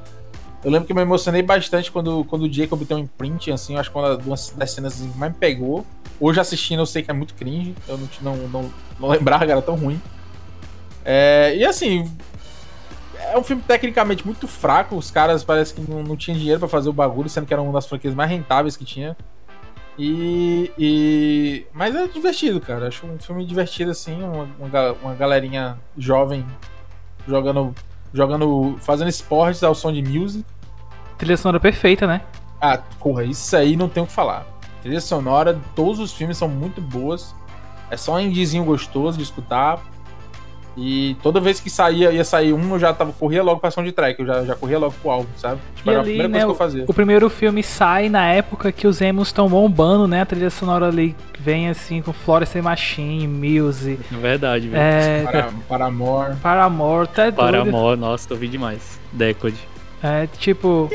Eu lembro que me emocionei bastante quando, quando o Jacob tem um imprint, assim, eu acho que uma das cenas assim, que mais me pegou. Hoje assistindo eu sei que é muito cringe, eu não, não, não, não lembrava era tão ruim. É, e assim, é um filme tecnicamente muito fraco, os caras parece que não, não tinham dinheiro para fazer o bagulho, sendo que era uma das franquias mais rentáveis que tinha. E, e, Mas é divertido, cara. Acho um filme divertido, assim. Uma, uma, galerinha jovem jogando. jogando. fazendo esportes ao som de music. Trilha sonora perfeita, né? Ah, porra, isso aí não tem o que falar. Trilha sonora, todos os filmes são muito boas. É só um indizinho gostoso de escutar. E toda vez que saía, ia sair um, eu já tava, corria logo pra soundtrack, eu já, já corria logo pro álbum, sabe? Tipo, E era a ali, primeira né, coisa que eu fazia. O primeiro filme sai na época que os emos estão bombando, né? A trilha sonora ali vem assim com Florence Machine, Muse, verdade, velho. é, Para, Paramore. Paramore, tá doido. Paramore, nossa, ouvi demais. Decode. É, tipo...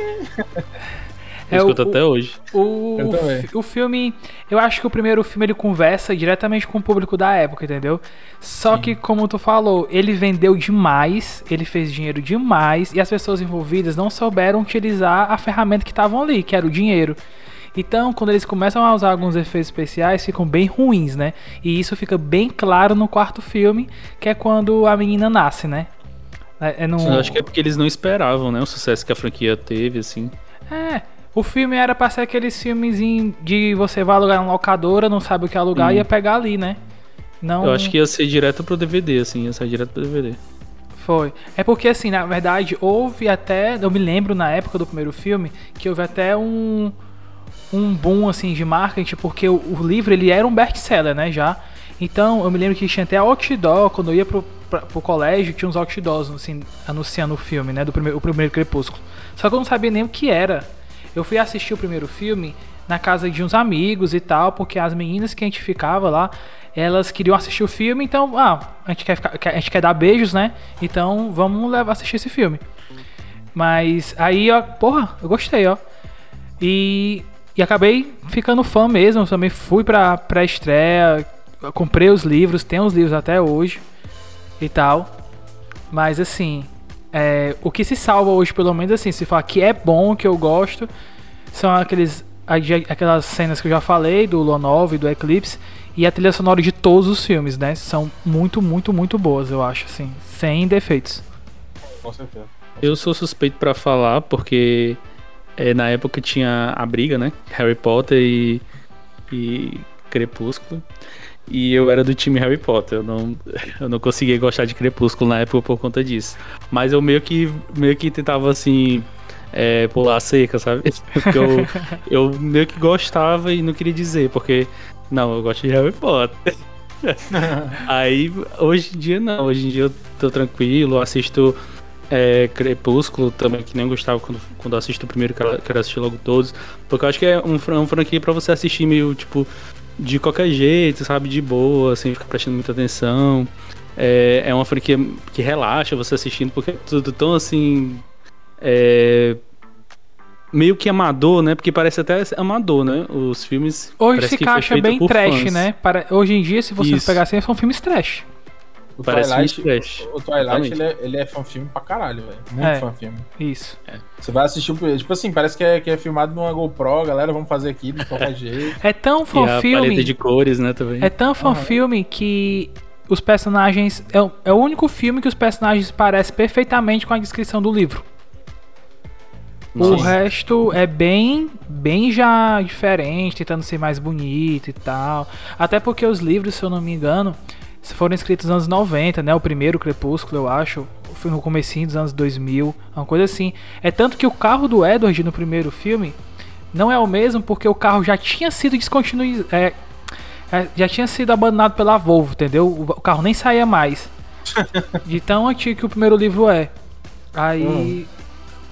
Eu É, escuto o- até hoje. O, Eu o, também. o filme, eu acho que o primeiro filme ele conversa diretamente com o público da época, entendeu? Só que, como tu falou, ele vendeu demais, ele fez dinheiro demais e as pessoas envolvidas não souberam utilizar a ferramenta que estavam ali, que era o dinheiro. Então, quando eles começam a usar alguns efeitos especiais, ficam bem ruins, né? E isso fica bem claro no quarto filme, que é quando a menina nasce, né? É, é no... Eu acho que é porque eles não esperavam, né? O sucesso que a franquia teve, assim. É, o filme era pra ser aqueles filmes em- de você vai alugar na locadora, não sabe o que alugar, Hum. ia pegar ali, né? Não Eu acho que ia ser direto pro DVD, assim, ia sair direto pro DVD. foi. É porque, assim, na verdade, houve até. Eu me lembro na época do primeiro filme que houve até um. Um boom, assim, de marketing, porque o, o livro ele era um best-seller, né? Já. Então, eu me lembro que tinha até outdoor, quando eu ia pro, pra, pro colégio, tinha uns outdoors, assim, anunciando o filme, né? Do primeiro, o primeiro Crepúsculo. Só que eu não sabia nem o que era. Eu fui assistir o primeiro filme na casa de uns amigos e tal, porque as meninas que a gente ficava lá, elas queriam assistir o filme, então, ah, a gente quer, ficar, a gente quer dar beijos, né? Então, vamos levar assistir esse filme. Mas aí, ó, porra, eu gostei, ó. E, e acabei ficando fã mesmo. Também fui pra, pra estreia, comprei os livros, tenho os livros até hoje e tal. Mas assim, é, o que se salva hoje, pelo menos assim, se falar que é bom, que eu gosto, são aqueles, aquelas cenas que eu já falei, do Lua 9, do Eclipse, e a trilha sonora de todos os filmes, né? São muito, muito, muito boas, eu acho, assim, sem defeitos. Com certeza. Eu sou suspeito pra falar, porque é, na época tinha a briga, né? Harry Potter e, e Crepúsculo. E eu era do time Harry Potter. Eu não, eu não conseguia gostar de Crepúsculo na época por conta disso. Mas eu meio que, meio que tentava assim. É, pular a seca, sabe? (laughs) Porque eu, eu meio que gostava e não queria dizer, porque. Não, eu gosto de Harry Potter. (laughs) Aí, hoje em dia não. Hoje em dia eu tô tranquilo, assisto é, Crepúsculo também, que nem gostava quando, quando assisto o primeiro, quero, quero assistir logo todos. Porque eu acho que é um, uma franquia pra você assistir meio, tipo, de qualquer jeito, sabe? De boa, sem ficar prestando muita atenção. É, é uma franquia que relaxa você assistindo, porque é tudo tão assim. É, meio que amador, né? Porque parece até amador, né? Os filmes. Hoje se caixa bem trash, fãs. né? Para, hoje em dia, se você Isso. pegar assim, são filmes trash. O Parece Twilight, um trash. o Twilight ele é, ele é fã-filme pra caralho, velho. Muito É. fã-filme. Isso. Você vai assistir, o- tipo assim, parece que é, que é filmado numa GoPro, galera, vamos fazer aqui de qualquer (laughs) jeito. É tão E a fã-filme. paleta de cores, né, também. É tão fã-filme que os personagens. É, o- é o único filme que os personagens parecem perfeitamente com a descrição do livro. O Nossa. resto é bem, bem já diferente, tentando ser mais bonito e tal. Até porque os livros, se eu não me engano, foram escritos nos anos 90, né? O primeiro Crepúsculo, eu acho, foi no comecinho dos anos 2000, uma coisa assim. É tanto que o carro do Edward no primeiro filme não é o mesmo porque o carro já tinha sido descontinuado, é, é, já tinha sido abandonado pela Volvo, entendeu? O, o carro nem saía mais. De tão antigo que o primeiro livro é. Aí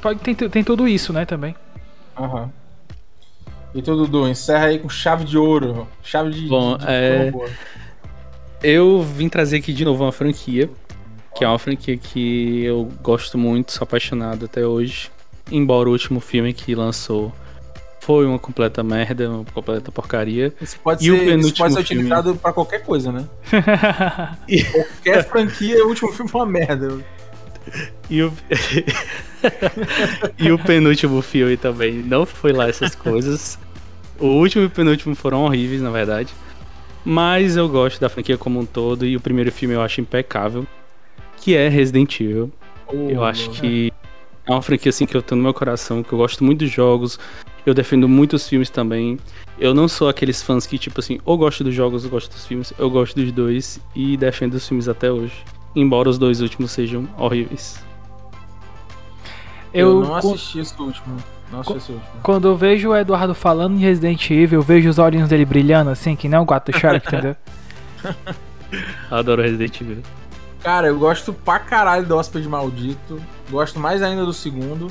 pode tem, tem tudo isso, né, também. Aham. E tu, Dudu, encerra aí com chave de ouro. Chave de. Bom, de, de é- boa. Eu vim trazer aqui de novo uma franquia, que é uma franquia que eu gosto muito, sou apaixonado até hoje. Embora o último filme que lançou foi uma completa merda, uma completa porcaria. Isso pode, E o ser, isso penúltimo pode ser filme? utilizado pra qualquer coisa, né? (laughs) qualquer franquia, o último filme foi uma merda. E o... (laughs) e o penúltimo filme também não foi lá essas coisas. O último e o penúltimo foram horríveis, na verdade. Mas eu gosto da franquia como um todo e o primeiro filme eu acho impecável, que é Resident Evil. Eu acho que é uma franquia assim que eu tenho no meu coração, que eu gosto muito dos jogos, eu defendo muitos filmes também. Eu não sou aqueles fãs que, tipo assim, ou gosto dos jogos ou gosto dos filmes, eu gosto dos dois e defendo os filmes até hoje. Embora os dois últimos sejam horríveis. Eu, Eu, não assisti esse último. Assisti esse último. Quando eu vejo o Eduardo falando em Resident Evil, eu vejo os olhinhos dele brilhando assim, que nem o gato do Shrek, entendeu? (laughs) Adoro Resident Evil. Cara, eu gosto pra caralho do Hóspede Maldito. Gosto mais ainda do segundo.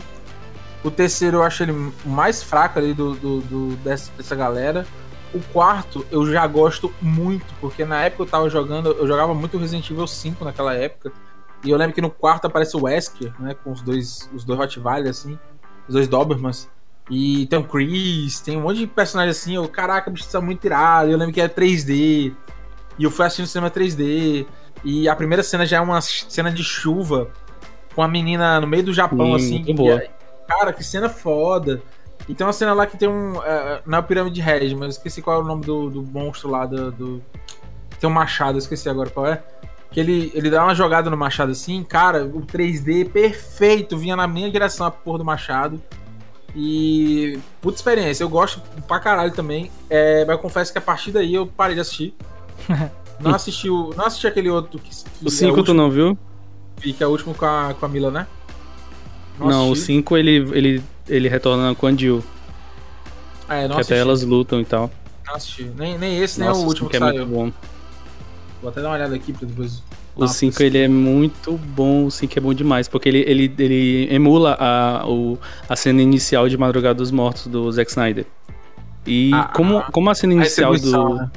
O terceiro eu acho ele o mais fraco ali do, do, do- dessa, dessa galera. O quarto eu já gosto muito, porque na época eu tava jogando, eu jogava muito Resident Evil 5 naquela época. E eu lembro que no quarto aparece o Wesker, né? Com os dois, os dois Rottweiler, assim, os dois Dobermans. E tem o Chris, tem um monte de personagem assim. Eu, caraca, bicho, é muito irado. Eu lembro que é 3D. E eu fui assistindo no cinema 3D. E a primeira cena já é uma cena de chuva com a menina no meio do Japão, Sim, assim. muito e boa. é- cara, que cena foda. E tem uma cena lá que tem um. é, não é o Pirâmide Red, mas eu esqueci qual é o nome do, do monstro lá. Do, do- Tem um machado, eu esqueci agora qual é. Que ele, ele dá uma jogada no machado assim, cara, o 3D perfeito, vinha na minha direção a porra do machado. E. Puta experiência, eu gosto pra caralho também. É, mas eu confesso que a partir daí eu parei de assistir. (laughs) Não assisti, o, não assisti aquele outro que, que O é 5 tu último, não viu? que é o último com a, com a Mila, né? Não, o assisti. 5 ele, ele, ele retorna com a Jill, É, não que assisti. até elas lutam e tal. Não assisti. Nem, nem esse, nem Nossa, o último cinco que é saiu. muito bom. Vou até dar uma olhada aqui pra depois. O Nossa, 5 sim. ele é muito bom, o 5 é bom demais, porque ele, ele, ele emula a, o, a cena inicial de Madrugada dos Mortos do Zack Snyder. E Ah, como, ah, como a cena A inicial retribuição, do. né?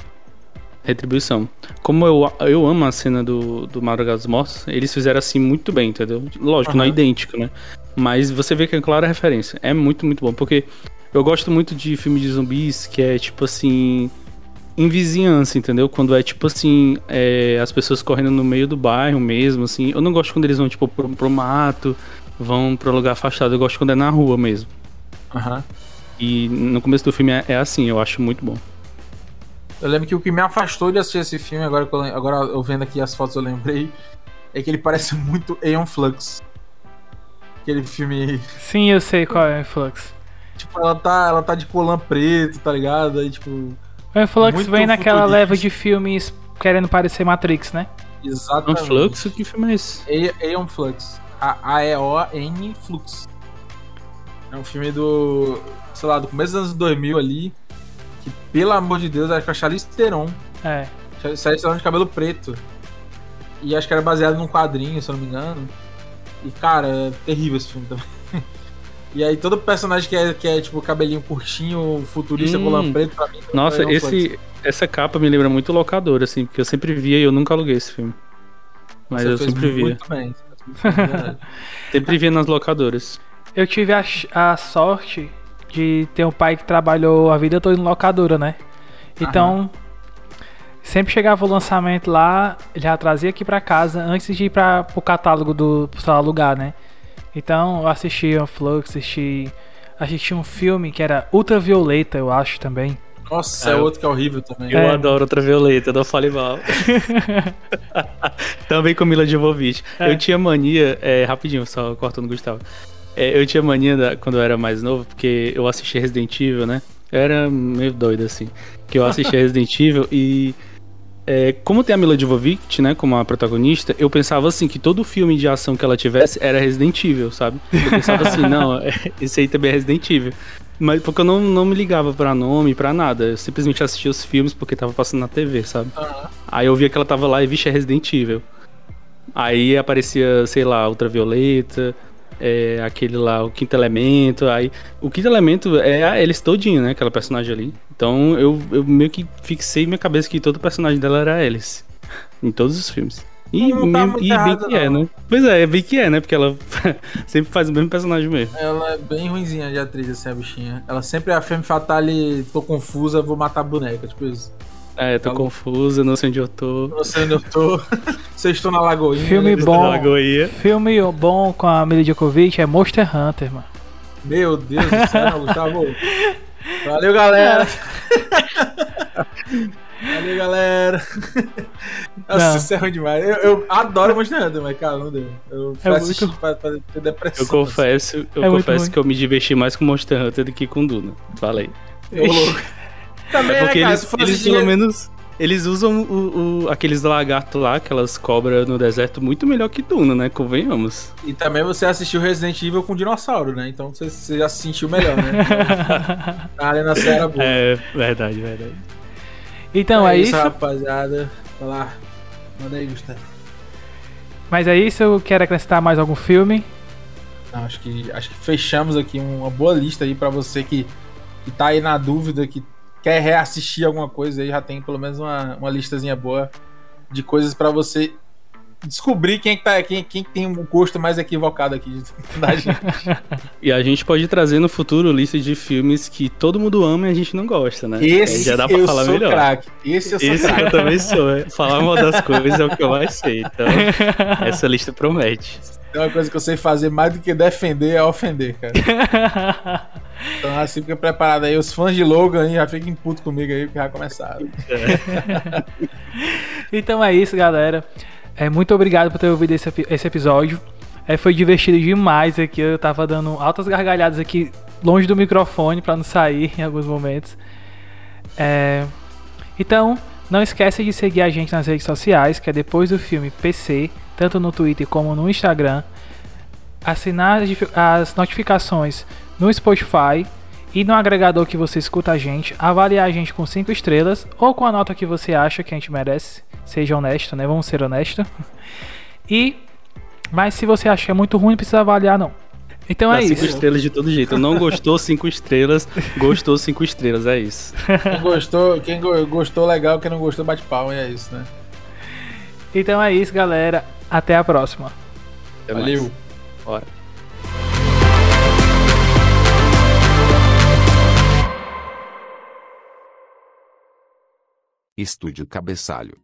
Retribuição. Como eu, eu amo a cena do, do Madrugada dos Mortos, eles fizeram assim muito bem, entendeu? Lógico, não é idêntico, né? Mas você vê que é clara referência. É muito, muito bom. Porque eu gosto muito de filme de zumbis que é tipo assim. Em vizinhança, entendeu? Quando é tipo assim, é, as pessoas correndo no meio do bairro mesmo, assim. Eu não gosto quando eles vão, tipo, pro, pro mato, vão pro lugar afastado. Eu gosto quando é na rua mesmo. Aham. E no começo do filme é, é assim, eu acho muito bom. Eu lembro que o que me afastou de assistir esse filme, agora, eu, agora eu vendo aqui as fotos eu lembrei, é que ele parece (laughs) muito Aeon Flux. Aquele filme. Sim, eu sei qual é o Influx. Tipo, ela tá, ela tá de colã preto, tá ligado? Aí, tipo. O Influx Muito vem naquela leva de filmes querendo parecer Matrix, né? Um Exatamente. fluxo, que filme é esse? Aeon Flux. A- A-E-O-N Flux. É um filme do. sei lá, do começo dos anos 2000 ali. Que, pelo amor de Deus, acho que é Charlize Theron. É. Charlize Theron de cabelo preto. E acho que era baseado num quadrinho, se eu não me engano. E, cara, é terrível esse filme também. E aí todo personagem que é, que é tipo cabelinho curtinho, futurista, Hum. colã preto, pra mim. Nossa, é esse, essa capa me lembra muito locador, assim, porque eu sempre via e eu nunca aluguei esse filme. Mas Você eu fez sempre via. Muito bem. verdade. (laughs) Sempre via nas locadoras. Eu tive a, a sorte de ter um pai que trabalhou a vida toda em locadora, né? Então, sempre chegava o lançamento lá, ele já trazia aqui pra casa antes de ir para pro catálogo do pra alugar, né? Então, eu assistia o Flux, assisti, assisti um filme que era Ultravioleta, eu acho também. Nossa, é eu- outro que é horrível também. Eu É. adoro Ultravioleta, não fale mal. (laughs) Também com Mila Jovovich. É. Eu tinha mania, é, rapidinho, só cortando o Gustavo. É, eu tinha mania da- quando eu era mais novo, porque eu assistia Resident Evil, né? Eu era meio doido assim. Que eu assistia (laughs) Resident Evil e. é, como tem a Mila Jovovich, né, como a protagonista, eu pensava assim que todo filme de ação que ela tivesse era Resident Evil, sabe? Eu pensava assim, não, é, (laughs) esse aí também é Resident Evil. Mas porque eu não, não me ligava pra nome, pra nada. Eu simplesmente assistia os filmes porque tava passando na TV, sabe? Aham. Aí eu via que ela tava lá e, vixe, é Resident Evil. Aí aparecia, sei lá, Ultravioleta, é, aquele lá, o Quinto Elemento. Aí, o Quinto Elemento é a Alice todinho, né? Aquela personagem ali. Então eu, eu meio que fixei minha cabeça que todo personagem dela era a (laughs) Alice. Em todos os filmes. E, Não tá e bem que é, não. né? Pois é, é bem que é, né? Porque ela (laughs) sempre faz o mesmo personagem mesmo. Ela é bem ruinzinha de atriz, assim, a bichinha. Ela sempre é a femme fatale, tô confusa, vou matar a boneca, tipo isso. É, tô Falou. confusa, não sei onde eu tô. Não sei onde eu tô. Eu (laughs) estou na lagoinha. Filme bom. Lagoinha. Filme bom com a Mila Djokovic é Monster Hunter, mano. Meu Deus do céu, (laughs) Gustavo. Valeu, galera. (laughs) Valeu, galera. Nossa, Não. isso é ruim demais. Eu, eu adoro Monster Hunter, mas, cara, não deu. Eu É muito- pra, pra ter depressão. Eu confesso, eu É confesso que eu me diverti mais com Monster Hunter do que com Duna. Falei. Eu louco. Também, É porque né, cara, eles, eles pelo menos. eles usam o, o, aqueles lagartos lá, aquelas cobras no deserto, muito melhor que Duna, né? Convenhamos. E também você assistiu Resident Evil com dinossauro, né? Então você, você já se sentiu melhor, né? Então, ali na Serra boa. É, verdade, verdade. Então é, isso. rapaziada. Vai lá. Manda aí, Gustavo. Mas é isso, eu quero acrescentar mais algum filme. Não, acho que, acho que fechamos aqui uma boa lista aí pra você que, que tá aí na dúvida, que quer reassistir alguma coisa aí, já tem pelo menos uma, uma listazinha boa de coisas pra você descobrir quem, que tá, quem, quem tem um gosto mais equivocado aqui da (laughs) gente. E a gente pode trazer no futuro lista de filmes que todo mundo ama e a gente não gosta, né? Esse Aí já dá pra eu falar sou melhor. craque. Esse eu sou Esse craque. eu também sou. é. Falar mal das coisas é o que eu mais sei. Então, (laughs) essa lista promete. Tem uma coisa que eu sei fazer mais do que defender é ofender, cara. (laughs) Então assim, fica preparado aí. Os fãs de Logan aí já fiquem putos comigo aí, porque já começaram. então é isso, galera. É, muito obrigado por ter ouvido esse, esse episódio. É, foi divertido demais aqui. Eu tava dando altas gargalhadas aqui longe do microfone pra não sair (laughs) em alguns momentos. É, então, não esquece de seguir a gente nas redes sociais, que é depois do filme PC, tanto no Twitter como no Instagram. Assinar as as notificações no Spotify e no agregador que você escuta a gente, avaliar a gente com 5 estrelas ou com a nota que você acha que a gente merece. Seja honesto, né? Vamos ser honestos. (laughs) E mas se você acha que é muito ruim, não precisa avaliar não. Então Dá é cinco isso. estrelas de todo jeito. Não gostou, cinco estrelas. Gostou, cinco estrelas. É isso. Quem gostou, quem go- gostou legal, quem não gostou bate palma e é isso, né? Então é isso, galera. Até a próxima. Até Valeu. mais. Bora. Estúdio Cabeçalho.